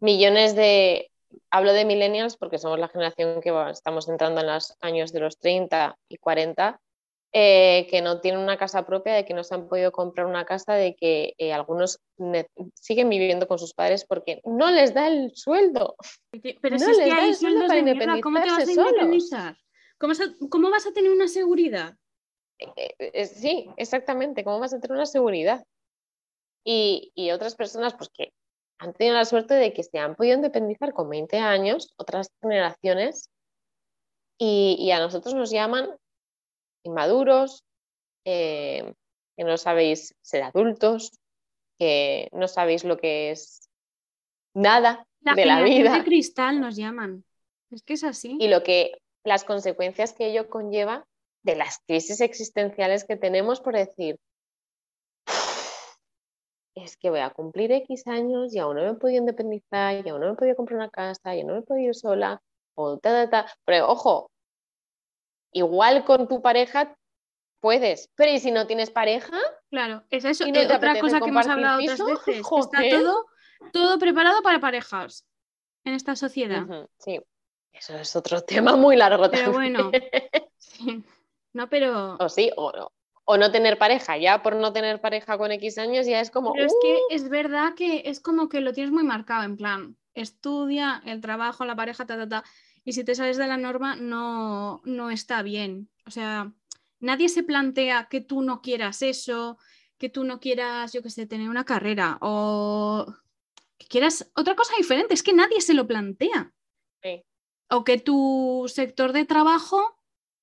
millones de hablo de millennials porque somos la generación que estamos entrando en los años de los 30 y 40, eh, que no tienen una casa propia, de que no se han podido comprar una casa, de que eh, algunos siguen viviendo con sus padres porque no les da el sueldo. Pero no si les da el sueldo para independizarse ¿cómo te vas a independizar? ¿Cómo, vas a tener una seguridad? Eh, sí, exactamente, ¿cómo vas a tener una seguridad? Y, y otras personas, pues que han tenido la suerte de que se han podido independizar con 20 años, otras generaciones, y, a nosotros nos llaman inmaduros, eh, que no sabéis ser adultos, que no sabéis lo que es nada de la vida. De cristal nos llaman. Es que es así. Y lo que las consecuencias que ello conlleva de las crisis existenciales que tenemos por decir, es que voy a cumplir X años y aún no me he podido independizar, y aún no me he podido comprar una casa, y aún no me he podido ir sola, o ta, ta, ta. Pero ojo, igual con tu pareja puedes, pero ¿y si no tienes pareja? Claro, es eso. Y eh, otra cosa que hemos hablado otras veces. Está todo, todo preparado para parejas en esta sociedad. sí, eso es otro tema muy largo pero bueno, sí. no, pero... O sí, o no o no tener pareja. Ya por no tener pareja con X años ya es como... Pero es que ¡uh! es verdad que es como que lo tienes muy marcado, en plan, estudia, el trabajo, la pareja, ta, ta, ta. Y si te sales de la norma, no, no está bien. O sea, nadie se plantea que tú no quieras eso, que tú no quieras, yo qué sé, tener una carrera o que quieras otra cosa diferente. Es que nadie se lo plantea. O que tu sector de trabajo,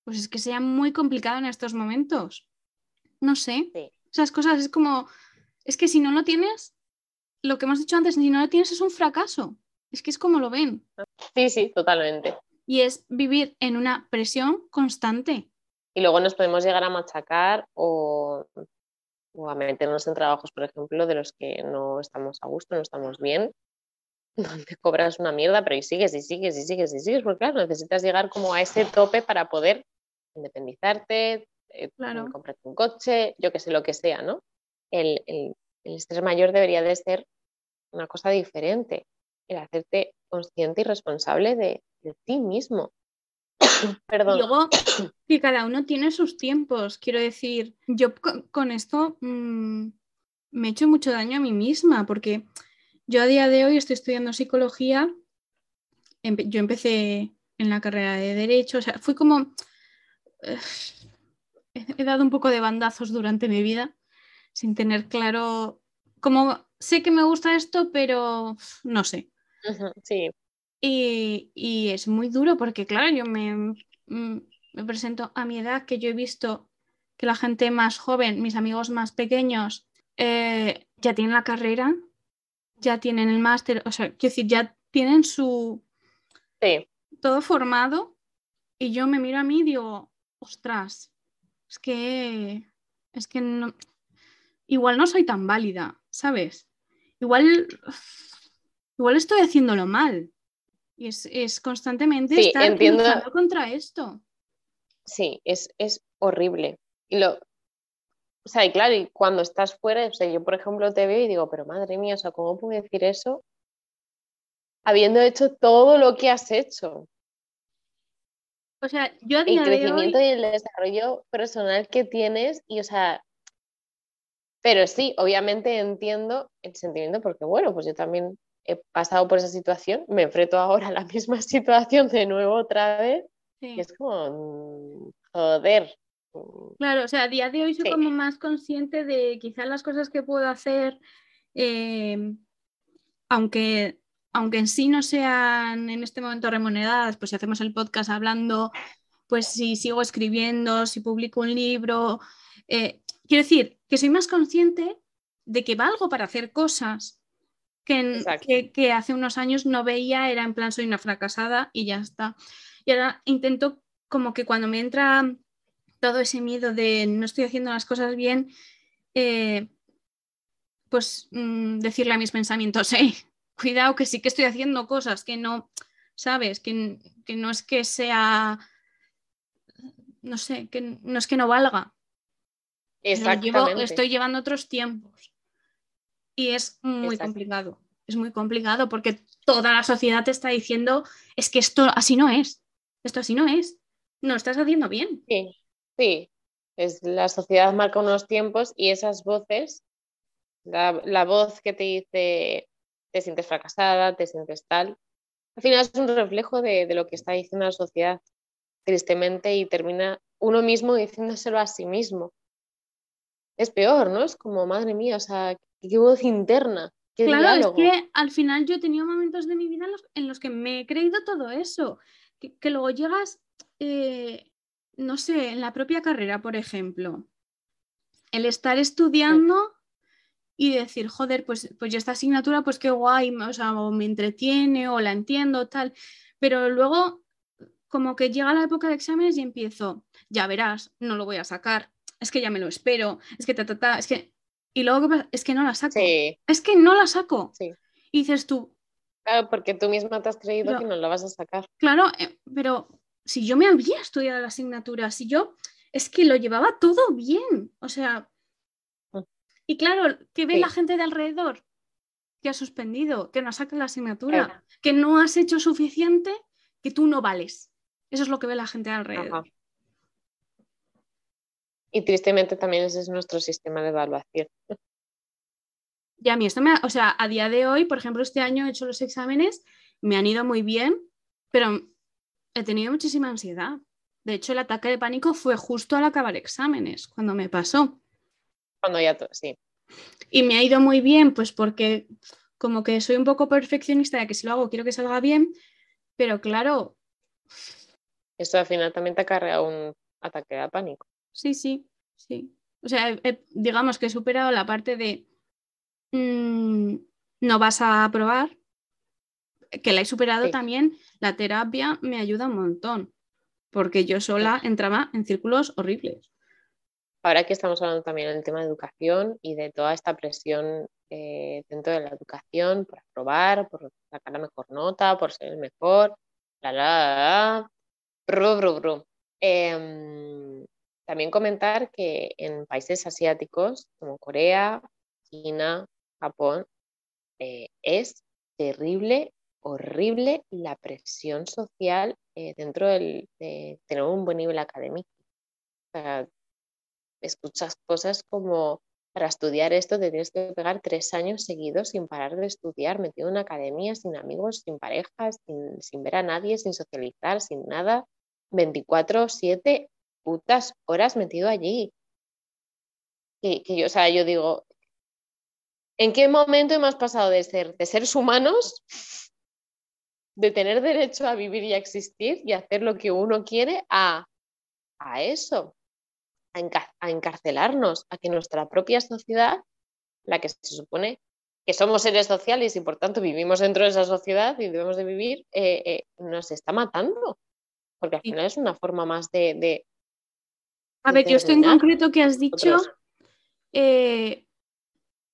pues es que sea muy complicado en estos momentos no sé. Esas cosas es como, es que si no lo tienes, lo que hemos dicho antes, si no lo tienes es un fracaso. Es que es como lo ven. Sí, sí, totalmente. Y es vivir en una presión constante. Y luego nos podemos llegar a machacar o, o a meternos en trabajos, por ejemplo, de los que no estamos a gusto, no estamos bien, donde cobras una mierda, pero y sigues y sigues y sigues y sigues, porque claro, necesitas llegar como a ese tope para poder independizarte, eh, Claro. comprarte un coche, yo que sé, lo que sea, ¿no? El, el- el estrés mayor debería de ser una cosa diferente, el hacerte consciente y responsable de, de ti mismo. Y Perdón. luego que cada uno tiene sus tiempos. Quiero decir, yo co- con, esto mm, me he hecho mucho daño a mí misma porque yo a día de hoy estoy estudiando psicología. Empe- yo empecé en la carrera de derecho, o sea, fui como... eh, he dado un poco de bandazos durante mi vida sin tener claro, como sé que me gusta esto, pero no sé. Sí, Y, y es muy duro porque, claro, yo me, mm, me presento a mi edad que yo he visto que la gente más joven, mis amigos más pequeños, eh, ya tienen la carrera, ya tienen el máster, o sea, quiero decir, ya tienen su sí, todo formado y yo me miro a mí y digo, ostras, es que, es que no, igual no soy tan válida, ¿sabes? Igual, igual estoy haciéndolo mal. Y es, es constantemente Sí, estar entiendo. luchando contra esto. sí, es, es horrible. Y lo, o sea, y claro, y cuando estás fuera, o sea, yo por ejemplo te veo y digo, pero madre mía, o sea, ¿cómo puedo decir eso? Habiendo hecho todo lo que has hecho. O sea, yo a El día de hoy, crecimiento y el desarrollo personal que tienes, y o sea, pero sí, obviamente entiendo el sentimiento, porque bueno, pues yo también he pasado por esa situación, me enfrento ahora a la misma situación de nuevo otra vez, sí. y es como, joder. mm, Claro, o sea, a día de hoy soy Sí. como más consciente de quizás las cosas que puedo hacer, eh, aunque, aunque en sí no sean en este momento remuneradas, pues si hacemos el podcast hablando, pues si sigo escribiendo, si publico un libro, eh, quiero decir que soy más consciente de que valgo para hacer cosas que, hace unos años no veía, era en plan soy una fracasada y ya está. Y ahora intento como que cuando me entra todo ese miedo de no estoy haciendo las cosas bien, eh, pues mm, decirle a mis pensamientos, hey, cuidado que sí que estoy haciendo cosas que no, ¿sabes? Que, que no es que sea, no sé, que no es que no valga. llevo- estoy llevando otros tiempos. Y es muy complicado. Es muy complicado porque toda la sociedad te está diciendo, es que esto así no es. Esto así no es. No lo estás haciendo bien. Sí, sí. Es, la sociedad marca unos tiempos y esas voces, la, la voz que te dice te sientes fracasada, te sientes tal, al final es un reflejo de, de lo que está diciendo la sociedad, tristemente, y termina uno mismo diciéndoselo a sí mismo. Es peor, ¿no? Es como, madre mía, o sea, qué voz interna, qué Claro, diálogo. es que al final yo he tenido momentos de mi vida en los, en los que me he creído todo eso. Que, que luego llegas, eh, no sé, en la propia carrera, por ejemplo, el estar estudiando y decir, joder, pues, pues yo esta asignatura, pues qué guay, o sea, o me entretiene o la entiendo, tal. Pero luego, como que llega la época de exámenes y empiezo, ya verás, no lo voy a sacar, es que ya me lo espero, es que ta, ta, ta, es que. Y luego, es que no la saco. Sí, Es que no la saco. Sí. Y dices tú, claro, porque tú misma te has creído Pero- que no lo vas a sacar. claro, eh, pero si yo me había estudiado la asignatura, si yo es que lo llevaba todo bien. O sea. Y claro, ¿qué ve Sí. la gente de alrededor? Que has suspendido, que no sacas la asignatura, Claro. que no has hecho suficiente, que tú no vales. Eso es lo que ve la gente de alrededor. Ajá. Y tristemente también ese es nuestro sistema de evaluación. Y a mí esto me, ha- o sea, a día de hoy, por ejemplo, este año he hecho los exámenes, me han ido muy bien, pero he tenido muchísima ansiedad. De hecho, el ataque de pánico fue justo al acabar exámenes, cuando me pasó. Cuando ya, to- sí, Y me ha ido muy bien, pues porque como que soy un poco perfeccionista de que si lo hago quiero que salga bien, pero claro, eso al final también te acarrea un ataque de pánico. sí, sí, sí. O sea, he- he- digamos que he superado la parte de mm, no vas a aprobar, que la he superado Sí. también, la terapia me ayuda un montón, porque yo sola entraba en círculos horribles. Ahora que estamos hablando también del tema de educación y de toda esta presión eh, dentro de la educación por aprobar, por sacar la mejor nota, por ser el mejor, la la la, bru, bru. Em, también comentar que en países asiáticos como Corea, China, Japón, eh, es terrible, horrible la presión social eh, dentro del- de tener un buen nivel académico. O sea, escuchas cosas como para estudiar esto te tienes que pegar tres años seguidos sin parar de estudiar, metido en una academia, sin amigos, sin parejas, sin, sin ver a nadie, sin socializar, sin nada, 24/7 putas horas metido allí. Que, que yo, o sea, yo digo, ¿en qué momento hemos pasado de ser de seres humanos, de tener derecho a vivir y a existir y hacer lo que uno quiere, a, a eso? A, enca- a encarcelarnos, a que nuestra propia sociedad, la que se supone que somos seres sociales y por tanto vivimos dentro de esa sociedad y debemos de vivir, eh, eh, nos está matando. Porque al final es una forma más de... de- A ver, yo esto en concreto que has dicho, eh,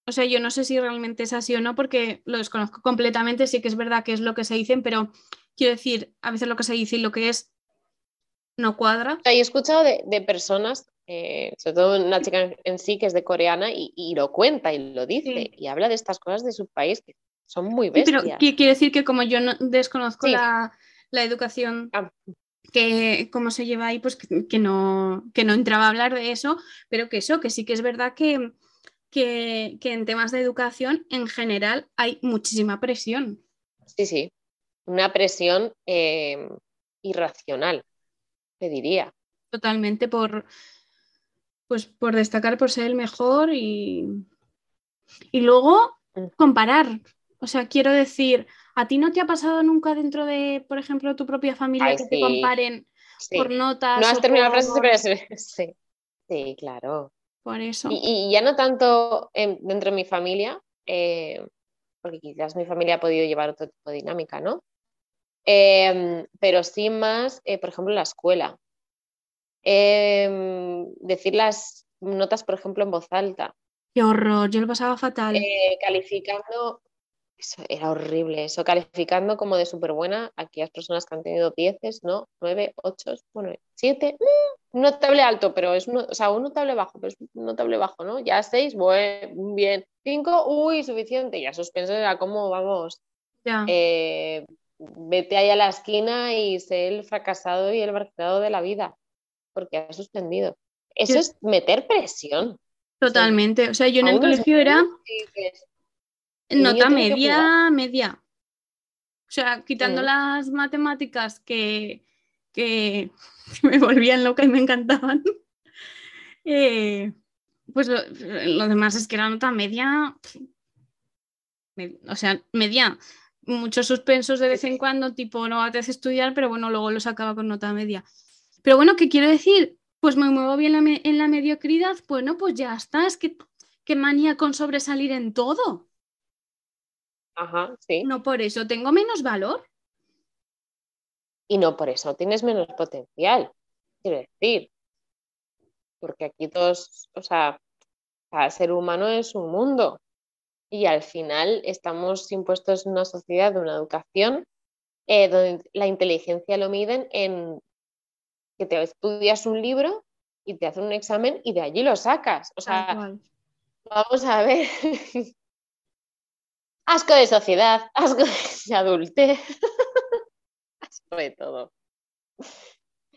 o sea, yo no sé si realmente es así o no, porque lo desconozco completamente, sí que es verdad que es lo que se dicen, pero quiero decir, a veces lo que se dice y lo que es no cuadra. O sea, he escuchado de, de personas, eh, sobre todo una chica en, sí que es de coreana y, y lo cuenta y lo dice Sí. y habla de estas cosas de su país que son muy Sí, pero bestias. qui- quiero decir que como yo no desconozco Sí. la, la educación Ah. que cómo se lleva ahí, pues que, que no, que no entraba a hablar de eso, pero que eso, que sí que es verdad que, que, que en temas de educación en general hay muchísima presión. Sí, sí. Una presión eh, irracional, te diría. totalmente por pues por destacar por ser el mejor y, y luego comparar. O sea, quiero decir, ¿a ti no te ha pasado nunca dentro de, por ejemplo, tu propia familia Ay, que te comparen Sí. por notas? No has terminado por- pero es- sí. Sí, claro. por eso? Y, y ya no tanto en- dentro de mi familia, eh, porque quizás mi familia ha podido llevar otro tipo de dinámica, ¿no? Em, pero sí más, eh, por ejemplo, la escuela. Em, decir las notas, por ejemplo, en voz alta, Qué horror, yo lo pasaba fatal. eh, calificando, eso era horrible, eso, calificando como de súper buena a aquellas personas que han tenido dieces, ¿no? Nueve, ocho, bueno, siete, mm, notable alto, pero es un, o sea, un notable bajo, pero es un notable bajo, ¿no? Ya seis, bueno, bien, cinco, uy, suficiente, ya suspenso era como, vamos, Ya. eh, vete ahí a la esquina y sé el fracasado y el marginado de la vida, porque has suspendido. Eso es meter presión. Totalmente. O sea, yo en el colegio era nota media, media. O sea, quitando las matemáticas que, que me volvían loca y me encantaban. eh, pues lo, lo demás es que era nota media. me- o sea, media. Muchos suspensos de vez en cuando, tipo, no te hace estudiar, pero bueno, luego lo sacaba con nota media. Pero bueno, ¿qué quiero decir? Pues me muevo bien la en la mediocridad. Bueno, pues ya está. Es que qué manía con sobresalir en todo. Ajá, sí. No por eso tengo menos valor. Y no por eso tienes menos potencial, quiero decir. Porque aquí todos, o sea, cada ser humano es un mundo. Y al final estamos impuestos en una sociedad, de una educación, eh, donde la inteligencia lo miden en que te estudias un libro y te hacen un examen y de allí lo sacas. O sea, vamos a ver. Asco de sociedad, asco de adultez, asco de todo.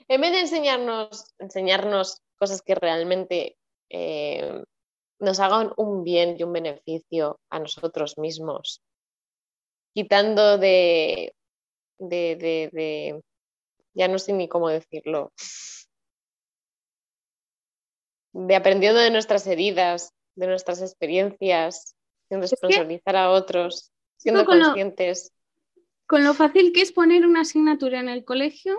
En vez de enseñarnos, enseñarnos cosas que realmente eh, nos hagan un bien y un beneficio a nosotros mismos, quitando de, de, de, de ya no sé ni cómo decirlo, de aprendiendo de nuestras heridas, de nuestras experiencias, sin responsabilizar a otros, siendo con lo- conscientes. Con lo fácil que es poner una asignatura en el colegio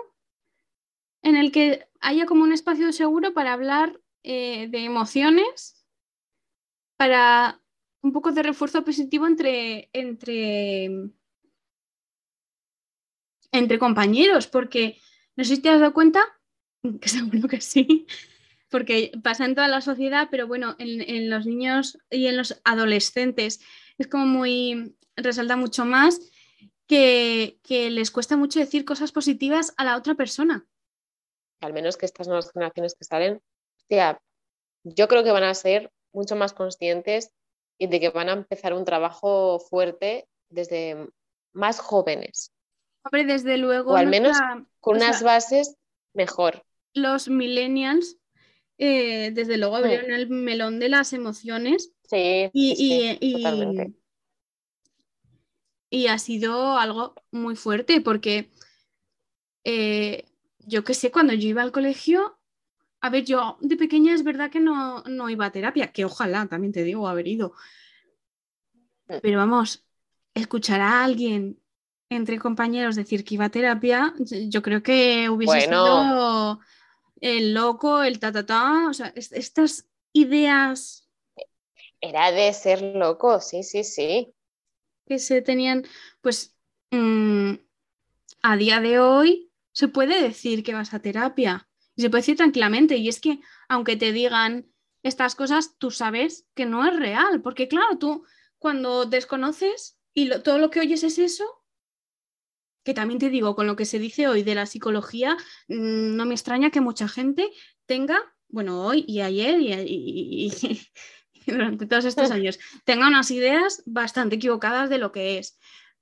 en el que haya como un espacio seguro para hablar eh, de emociones, para un poco de refuerzo positivo entre, entre, entre compañeros, porque no sé si te has dado cuenta, que seguro que sí, porque pasa en toda la sociedad, pero bueno, en, los niños y en los adolescentes es como muy, resalta mucho más que, les cuesta mucho decir cosas positivas a la otra persona. Al menos que estas nuevas generaciones que salen, yo creo que van a ser mucho más conscientes y de que van a empezar un trabajo fuerte desde más jóvenes. Hombre, desde luego. O al menos con unas bases mejor. Los millennials, eh, desde luego, mm. abrieron el melón de las emociones. Sí, y, totalmente. y, ha sido algo muy fuerte porque eh, yo qué sé, cuando yo iba al colegio, a ver, yo de pequeña es verdad que no, no iba a terapia, que ojalá, también te digo, haber ido. Mm. Pero vamos, escuchar a alguien entre compañeros decir que iba a terapia, yo creo que hubiese sido el loco, el ta, ta, ta, o sea, estas ideas... Era de ser loco, sí, sí, sí. Que se tenían, pues mm, a día de hoy se puede decir que vas a terapia y se puede decir tranquilamente. Y es que aunque te digan estas cosas, tú sabes que no es real, porque claro, tú cuando desconoces y todo lo que oyes es eso, que también te digo, con lo que se dice hoy de la psicología, mm, no me extraña que mucha gente tenga, bueno, hoy y ayer y, durante todos estos años, tenga unas ideas bastante equivocadas de lo que es.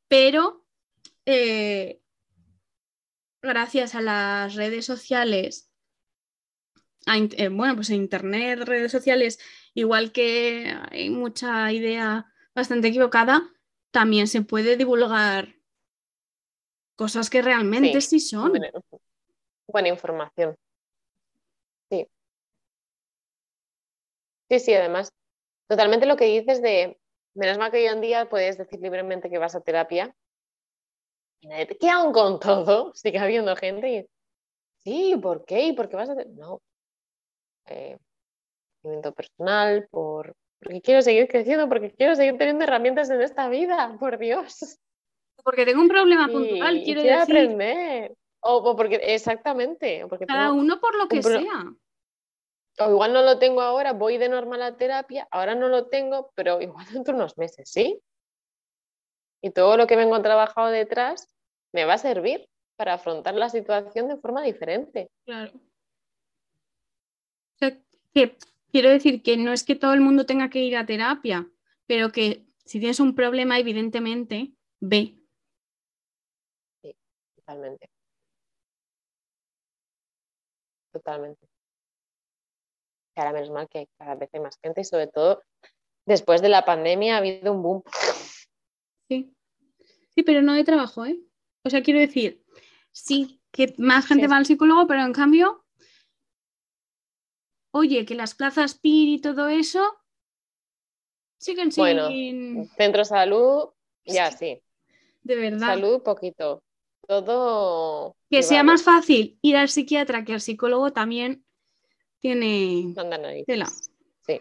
Pero eh, gracias a las redes sociales, eh, bueno, pues en Internet, redes sociales, igual que hay mucha idea bastante equivocada, también se puede divulgar cosas que realmente sí, son. Buena, información. Sí. Sí, sí, además, totalmente lo que dices de, menos mal que hoy en día puedes decir libremente que vas a terapia te queda con todo, sigue habiendo gente y, sí, ¿por qué? ¿Y por qué vas a No. Eh, personal, por, porque quiero seguir creciendo, porque quiero seguir teniendo herramientas en esta vida, por Dios porque tengo un problema puntual, quiero, decir. aprender. O, porque, exactamente. porque Cada uno por lo que sea. O igual no lo tengo ahora, voy de normal a terapia, ahora no lo tengo, pero igual dentro de unos meses, ¿sí? Y todo lo que vengo trabajado detrás me va a servir para afrontar la situación de forma diferente. Claro. O sea, que quiero decir que no es que todo el mundo tenga que ir a terapia, pero que si tienes un problema, evidentemente, ve totalmente. Totalmente. Ahora menos mal que cada vez hay más gente y sobre todo después de la pandemia ha habido un boom. Sí. Sí, pero no de trabajo, ¿eh? O sea, quiero decir, sí, que más gente va al psicólogo, pero en cambio, oye, que las plazas PIR y todo eso siguen sin... Bueno, centro salud, ya sí. De verdad. Salud, poquito todo. Que sea más fácil ir al psiquiatra que al psicólogo también tiene tela. Sí.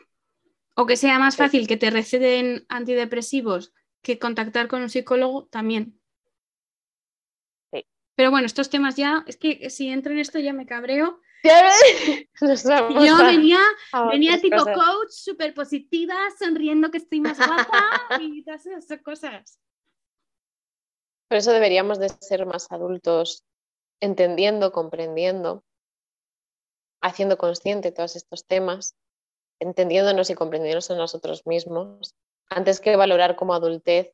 O que sea más fácil que te receten antidepresivos que contactar con un psicólogo también. Sí. Pero bueno, estos temas ya, es que si entro en esto ya me cabreo. Yo venía, venía tipo coach, súper positiva, sonriendo que estoy más guapa y todas esas cosas. Por eso deberíamos de ser más adultos, entendiendo, comprendiendo, haciendo consciente todos estos temas, entendiéndonos y comprendiéndonos a nosotros mismos, antes que valorar como adultez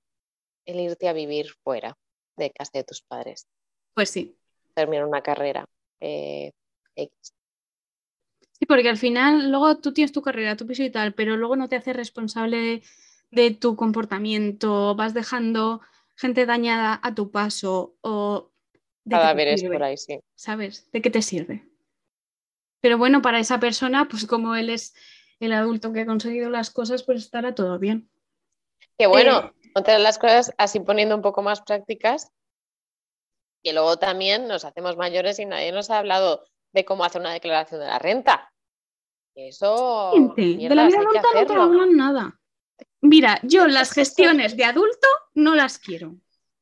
el irte a vivir fuera de casa de tus padres. Pues sí. Terminar una carrera eh, X. Sí, porque al final luego tú tienes tu carrera, tu piso y tal, pero luego no te haces responsable de tu comportamiento, vas dejando gente dañada a tu paso o... Cadáveres por ahí, sí. ¿Sabes? ¿De qué te sirve? Pero bueno, para esa persona, pues como él es el adulto que ha conseguido las cosas, pues estará todo bien. Que bueno, eh, de las cosas, así poniendo un poco más prácticas, y luego también nos hacemos mayores y nadie nos ha hablado de cómo hacer una declaración de la renta. Eso. de la vida adulta no te hablan nada. Mira, yo las gestiones de adulto no las quiero.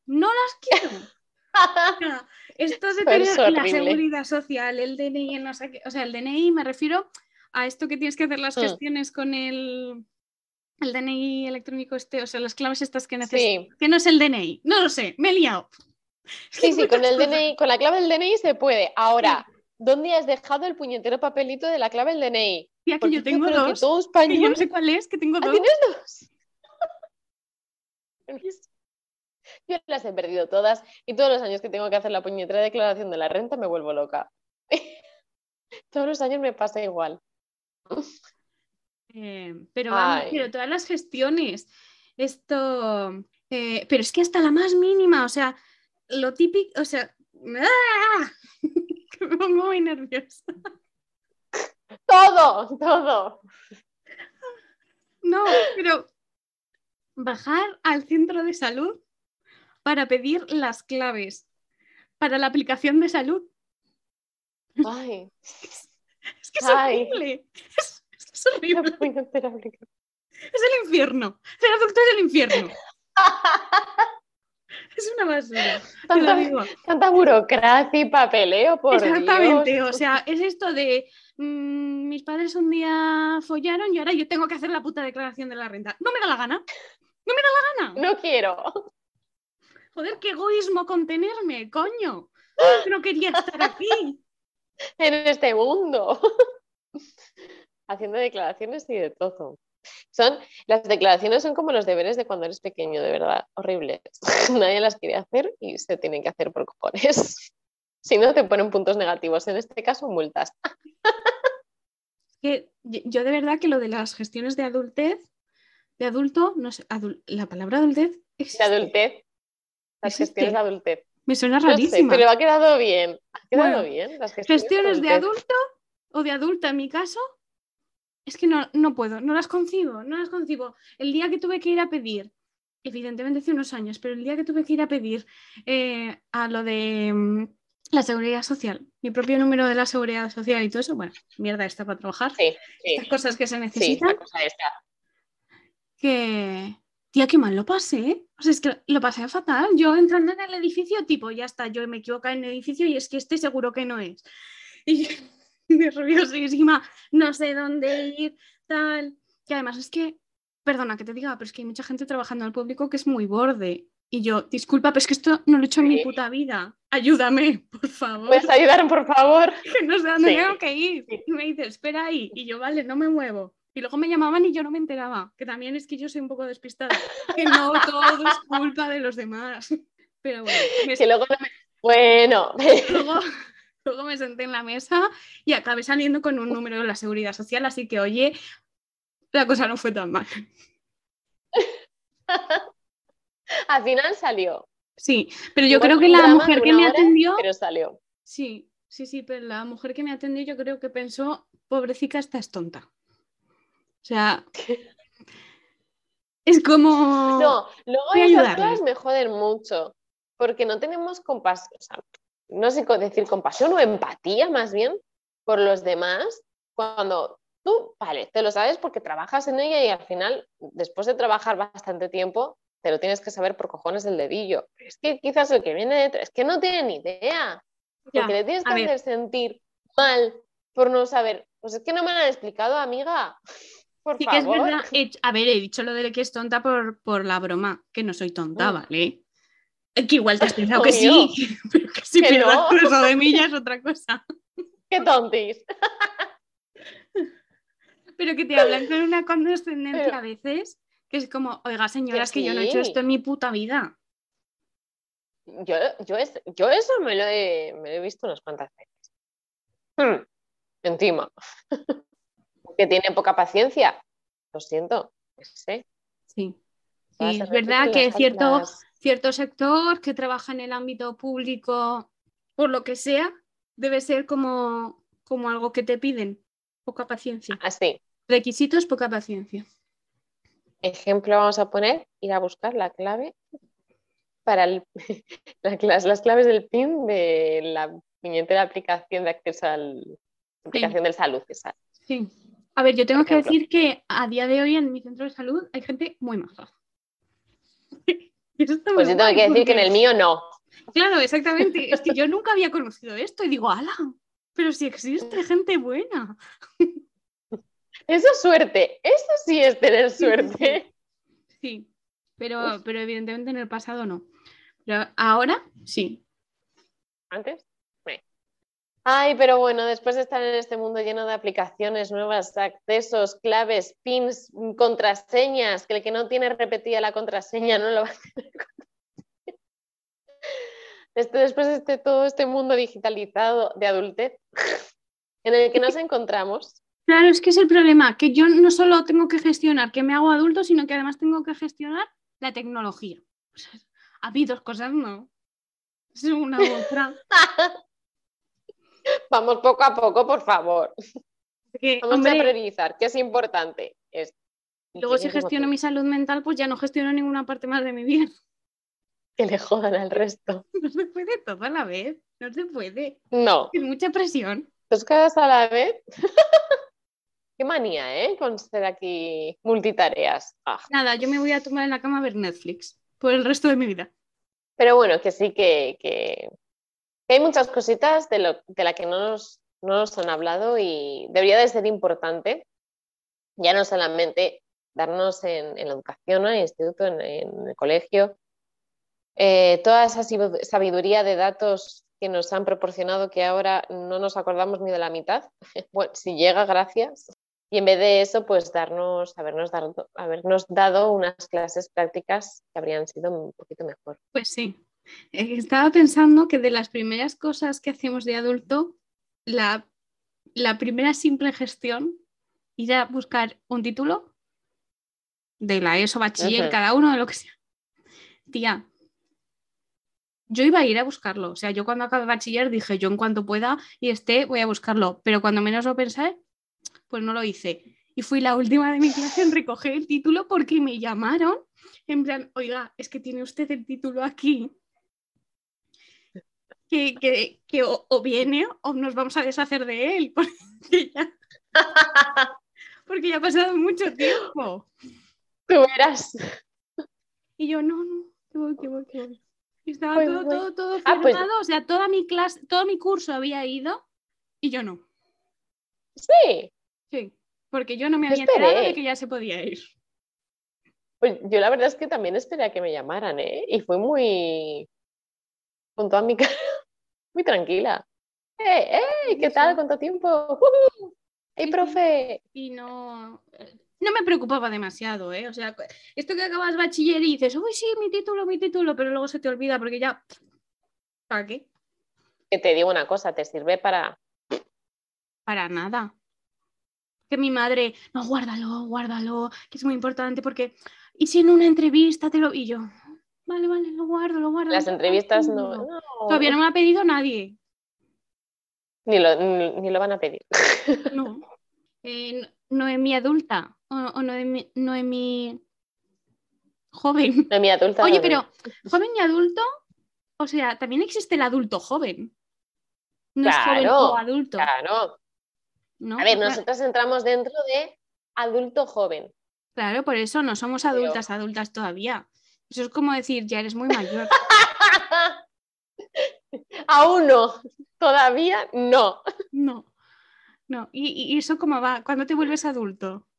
No las quiero. Esto de Eso es tener la seguridad social, el DNI, no sé qué, o sea, el DNI me refiero a esto que tienes que hacer las Mm. gestiones con el, el DNI electrónico este, o sea, las claves estas que necesitas, Sí, que no es el DNI, no lo sé, me he liado. Sí, sí, con el. DNI, con la clave del DNI se puede. Ahora, ¿dónde has dejado el puñetero papelito de la clave del DNI? Tía, que yo tengo que dos, que yo no sé cuál es, que tengo Ah, dos. ¿tienes dos? Yo las he perdido todas y todos los años que tengo que hacer la puñetera declaración de la renta me vuelvo loca. todos los años me pasa igual. Eh, pero vamos, pero todas las gestiones, esto, eh, pero es que hasta la más mínima, o sea, lo típico, o sea, ¡ah! que me pongo muy nerviosa. Todo, todo. No, pero bajar al centro de salud para pedir las claves para la aplicación de salud. Ay, Es que es Ay. horrible. Es, horrible. Es el infierno. Ser adulto es el infierno. Es una basura. Tanta, burocracia y papeleo, por Exactamente, Dios. o sea, es esto de mm, mis padres un día follaron y ahora yo tengo que hacer la puta declaración de la renta. No me da la gana. No me da la gana. No quiero. Joder, qué egoísmo contenerme, coño. Yo no quería estar aquí. en este mundo. Haciendo declaraciones y de todo. Son, las declaraciones son como los deberes de cuando eres pequeño, de verdad, horribles. Nadie las quiere hacer y se tienen que hacer por cojones. Si no, te ponen puntos negativos. En este caso, multas. Que yo de verdad que lo de las gestiones de adultez, de adulto, no sé, adul- la palabra adultez De existe. adultez. Las Existe. gestiones de adultez. Me suena No sé, rarísima. pero ha quedado bien. Ha quedado Bueno, bien. Las gestiones, Gestiones de adulto o de adulta en mi caso, es que no, no puedo, no las concibo, no las concibo. El día que tuve que ir a pedir, evidentemente hace unos años, pero el día que tuve que ir a pedir eh, a lo de mm, la seguridad social, mi propio número de la seguridad social y todo eso, bueno, mierda esta para trabajar, Sí, sí. estas cosas que se Sí, necesitan, la cosa esta. que, tía, qué mal lo pasé. O sea, es que lo pasé fatal. Yo entrando en el edificio, tipo, ya está, yo me equivoco en el edificio y es que este seguro que no es. Y yo, nerviosísima, no sé dónde ir, tal. Que además es que, perdona que te diga, pero es que hay mucha gente trabajando al público que es muy borde. Y yo, disculpa, pero es que esto no lo he hecho en mi puta vida. Ayúdame, por favor. ¿Puedes ayudar, por favor? que no sé dónde Sí. tengo que ir. Sí. Y me dice, espera ahí. Y yo, vale, no me muevo. Y luego me llamaban y yo no me enteraba. Que también es que yo soy un poco despistada. Que no todo es culpa de los demás. Pero bueno, me Que luego me- Bueno, luego, luego me senté en la mesa y acabé saliendo con un número de la seguridad social. Así que, oye, la cosa no fue tan mal. al final salió. Sí, pero yo Igual creo que la mujer que me hora, atendió. Pero salió. Sí, sí, sí, pero la mujer que me atendió yo creo que pensó, pobrecita, esta es tonta. O sea, es como... No, luego esas cosas me joden mucho, porque no tenemos compasión, o sea, no sé decir compasión o empatía más bien por los demás, cuando tú, vale, te lo sabes porque trabajas en ella y al final, después de trabajar bastante tiempo, te lo tienes que saber por cojones del dedillo. Pero es que quizás el que viene detrás, es que no tiene ni idea, Ya, porque le tienes que ver. hacer sentir mal por no saber. Pues es que no me lo han explicado, amiga. Por Sí que es favor. verdad. he- a ver, he dicho lo de que es tonta por, por la broma, que no soy tonta, Mm. ¿vale? Eh, Que igual te has pensado que sí, pero que si pierdas no. eso de mí ya es otra cosa. Qué tontis. Pero que te hablan con una condescendencia Pero- a veces, que es como, oiga, señora, Que es que yo no he hecho esto en mi puta vida. Yo, yo, es- yo eso me lo, he, me lo he visto unas cuantas veces. Hmm, Encima. que tiene poca paciencia. Lo siento. sé. Sí. Sí, es verdad que cierto, cierto sector que trabaja en el ámbito público, por lo que sea, debe ser como, como algo que te piden. Poca paciencia. Así. Requisitos, poca paciencia. Ejemplo, vamos a poner, ir a buscar la clave para el- la clas- las claves del PIN de la puñetera aplicación de acceso al aplicación del salud. esa. Sí. A ver, yo tengo que decir que a día de hoy en mi centro de salud hay gente muy maja. Pues yo tengo guay, que decir que en el mío no. Claro, exactamente. Es que yo nunca había conocido esto y digo, ala, pero si existe gente buena. Eso es suerte. Eso sí es tener suerte. Sí, pero, pero evidentemente en el pasado no. Pero ahora sí. Antes. Ay, pero bueno, después de estar en este mundo lleno de aplicaciones nuevas, accesos, claves, pins, contraseñas, que el que no tiene repetida la contraseña no lo va a tener. Este, después de este, todo este mundo digitalizado de adultez en el que nos encontramos, Claro, es que es el problema, que yo no solo tengo que gestionar que me hago adulto, sino que además tengo que gestionar la tecnología. O sea, ha habido dos cosas, no. Es una u otra. vamos poco a poco, por favor. Vamos hombre, a priorizar, que es importante. Luego si gestiono mi salud mental, pues ya no gestiono ninguna parte más de mi vida. Que le jodan al resto. No se puede todo a la vez. No se puede. No, Es mucha presión. dos cosas a la vez. Qué manía, ¿eh? Con ser aquí multitareas. Ah. Nada, yo me voy a tomar en la cama a ver Netflix por el resto de mi vida. Pero bueno, que sí que, que- que hay muchas cositas de, lo, de las que no nos, no nos han hablado y debería de ser importante, ya no solamente darnos en, en la educación, ¿no? en el instituto, en, en el colegio, eh, toda esa sabidu- sabiduría de datos que nos han proporcionado que ahora no nos acordamos ni de la mitad. Bueno, si llega, gracias. Y en vez de eso, pues darnos, habernos dado, habernos dado unas clases prácticas que habrían sido un poquito mejor. Pues sí. Eh, Estaba pensando que de las primeras cosas que hacemos de adulto, la, la primera simple gestión, ir a buscar un título de la ESO, bachiller, cada uno de lo que sea. Tía, yo iba a ir a buscarlo. O sea, yo cuando acabé bachiller dije, yo en cuanto pueda y esté, voy a buscarlo. Pero cuando menos lo pensé, pues no lo hice. Y fui la última de mi clase en recoger el título porque me llamaron en plan, oiga, es que tiene usted el título aquí. Que, que- que o, o viene o nos vamos a deshacer de él. Porque ya, porque ya ha pasado mucho tiempo. Tú verás. Y yo, no, no, que voy, que voy, que voy. Estaba Voy, todo, voy. todo, todo Ah, pues- o sea, toda mi clase, todo mi curso había ido y yo no. Sí, Sí, porque yo no me había enterado esperé. de que ya se podía ir. pues yo la verdad es que también esperé a que me llamaran, ¿eh? Y fue muy, con toda mi cara, muy tranquila. ¡Eh, eh! ¿Qué Sí, tal? ¿Cuánto tiempo? ¡Ujú! ¡Ey, Sí, sí. profe! y no, no me preocupaba demasiado, ¿eh? O sea, esto que acabas bachiller y dices, uy, sí, mi título, mi título, pero luego se te olvida porque ya, ¿para qué? Que te digo una cosa, te sirve para... Para nada. Que mi madre, no, guárdalo, guárdalo, que es muy importante porque, y si en una entrevista te lo... Y yo, vale, vale, lo guardo, lo guardo. Las no, entrevistas no, no. no, Todavía no me ha pedido nadie. ni, lo, ni, ni lo van a pedir. No. Eh, Noemí adulta o, o Noemí, Noemí joven. No, mi adulta Oye, no- pero joven y adulto, o sea, también existe el adulto joven. No es joven Claro, o adulto. Claro. ¿No? A ver, nosotros entramos dentro de adulto joven. Claro, por eso no somos Pero- adultas, adultas todavía. Eso es como decir, ya eres muy mayor. Aún no, todavía no. No, no. ¿Y, y eso cómo va? ¿Cuándo te vuelves adulto?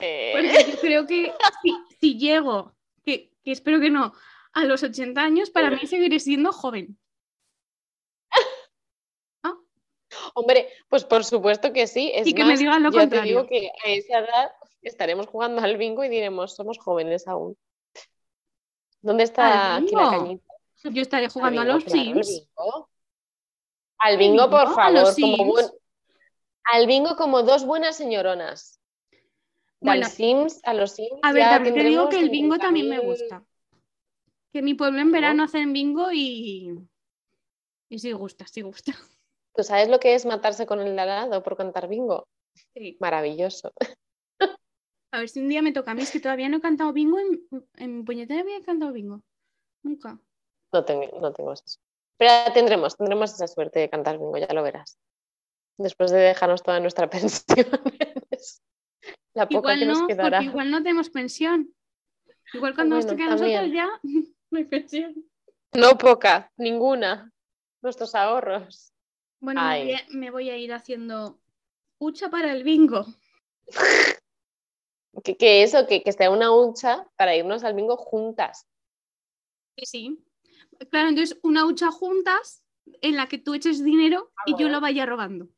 Eh, Porque yo creo que si, si llego, que, que espero que no, a los 80 años, para mí seguiré siendo joven. Hombre, pues por supuesto que sí. Es Y que me digan lo yo te digo que a esa edad estaremos jugando al bingo y diremos, somos jóvenes aún. ¿Dónde está ¿Al aquí la cañita? Yo estaré Al jugando a los claro, al Sims. bingo. Al bingo, por bingo? ¿A los favor, como Sims? buen- al bingo como dos buenas señoronas. Bueno, Del Sims a los Sims. A ver, también te digo que el bingo también me 50.000 gusta. Que mi pueblo en verano hacen bingo y. Y sí gusta, sí gusta. ¿Tú sabes lo que es matarse con el de al lado por cantar bingo? Sí. Maravilloso. A ver si un día me toca a mí, es que todavía no he cantado bingo, en, en puñetera he cantado bingo. Nunca. No tengo, no tengo eso. Pero ya tendremos, tendremos esa suerte de cantar bingo, ya lo verás. Después de dejarnos toda nuestra pensión. La poca Igual que nos no, quedará. porque igual no tenemos pensión. Igual cuando nos toque a nosotros ya no hay pensión. No poca, ninguna. Nuestros ahorros. Bueno, me voy, a, me voy a ir haciendo hucha para el bingo. Que, que eso, que, que sea una hucha para irnos al bingo juntas. Sí, sí. Claro, entonces una hucha juntas en la que tú eches dinero y yo lo vaya robando.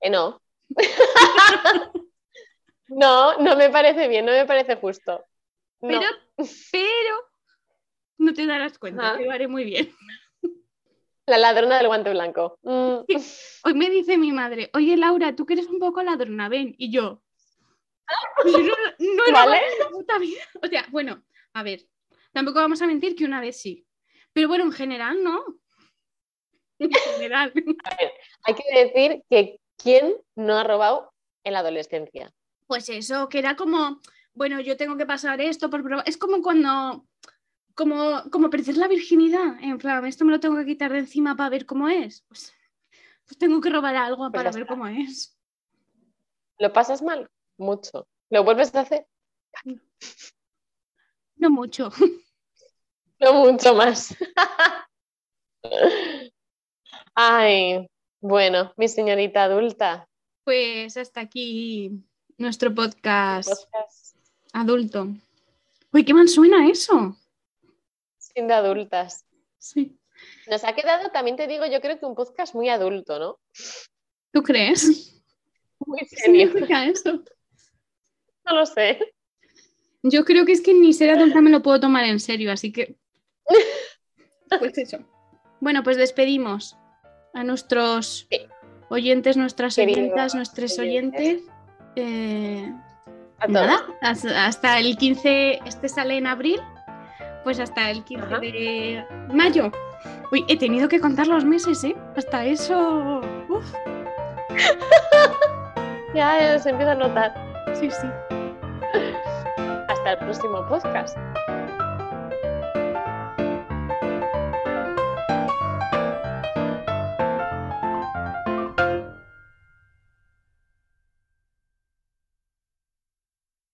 Eh, no. no, no me parece bien, no me parece justo. No. Pero, pero no te darás cuenta, te lo haré muy bien. La ladrona del guante blanco. Mm, Hoy me dice mi madre, oye Laura, tú que eres un poco ladrona, ven. Y yo, "Pues yo no, ¿Vale? robado en la puta vida". O sea, bueno, a ver, tampoco vamos a mentir que una vez sí. Pero bueno, en general no. En general. Hay que decir que quién no ha robado en la adolescencia. Pues eso, que era como, bueno, yo tengo que pasar esto por probar. Es como cuando, como, como perder la virginidad. En plan, esto me lo tengo que quitar de encima para ver cómo es. Pues, pues tengo que robar algo Pues para ver cómo es. ¿Lo pasas mal? Mucho. ¿Lo vuelves a hacer? No mucho. No mucho más. Ay, bueno, mi señorita adulta. Pues hasta aquí nuestro podcast podcast adulto. Uy, qué mal suena eso. De adultas. Sí. Nos ha quedado, también te digo, yo creo que un podcast muy adulto, ¿no? ¿Tú crees? Muy ¿Qué serio. eso? No lo sé. Yo creo que es que ni ser adulta me lo puedo tomar en serio, así que. Pues eso. Bueno, pues despedimos a nuestros Sí. oyentes, nuestras Queridos oyentas, nuestros oyentes. oyentes. Eh, nada, hasta el 15, este sale en abril, pues hasta el 15 Ajá. de mayo. Uy, he tenido que contar los meses, ¿eh? Hasta eso. Uf, Ya, ya se empieza a notar. sí, sí. Hasta el próximo podcast.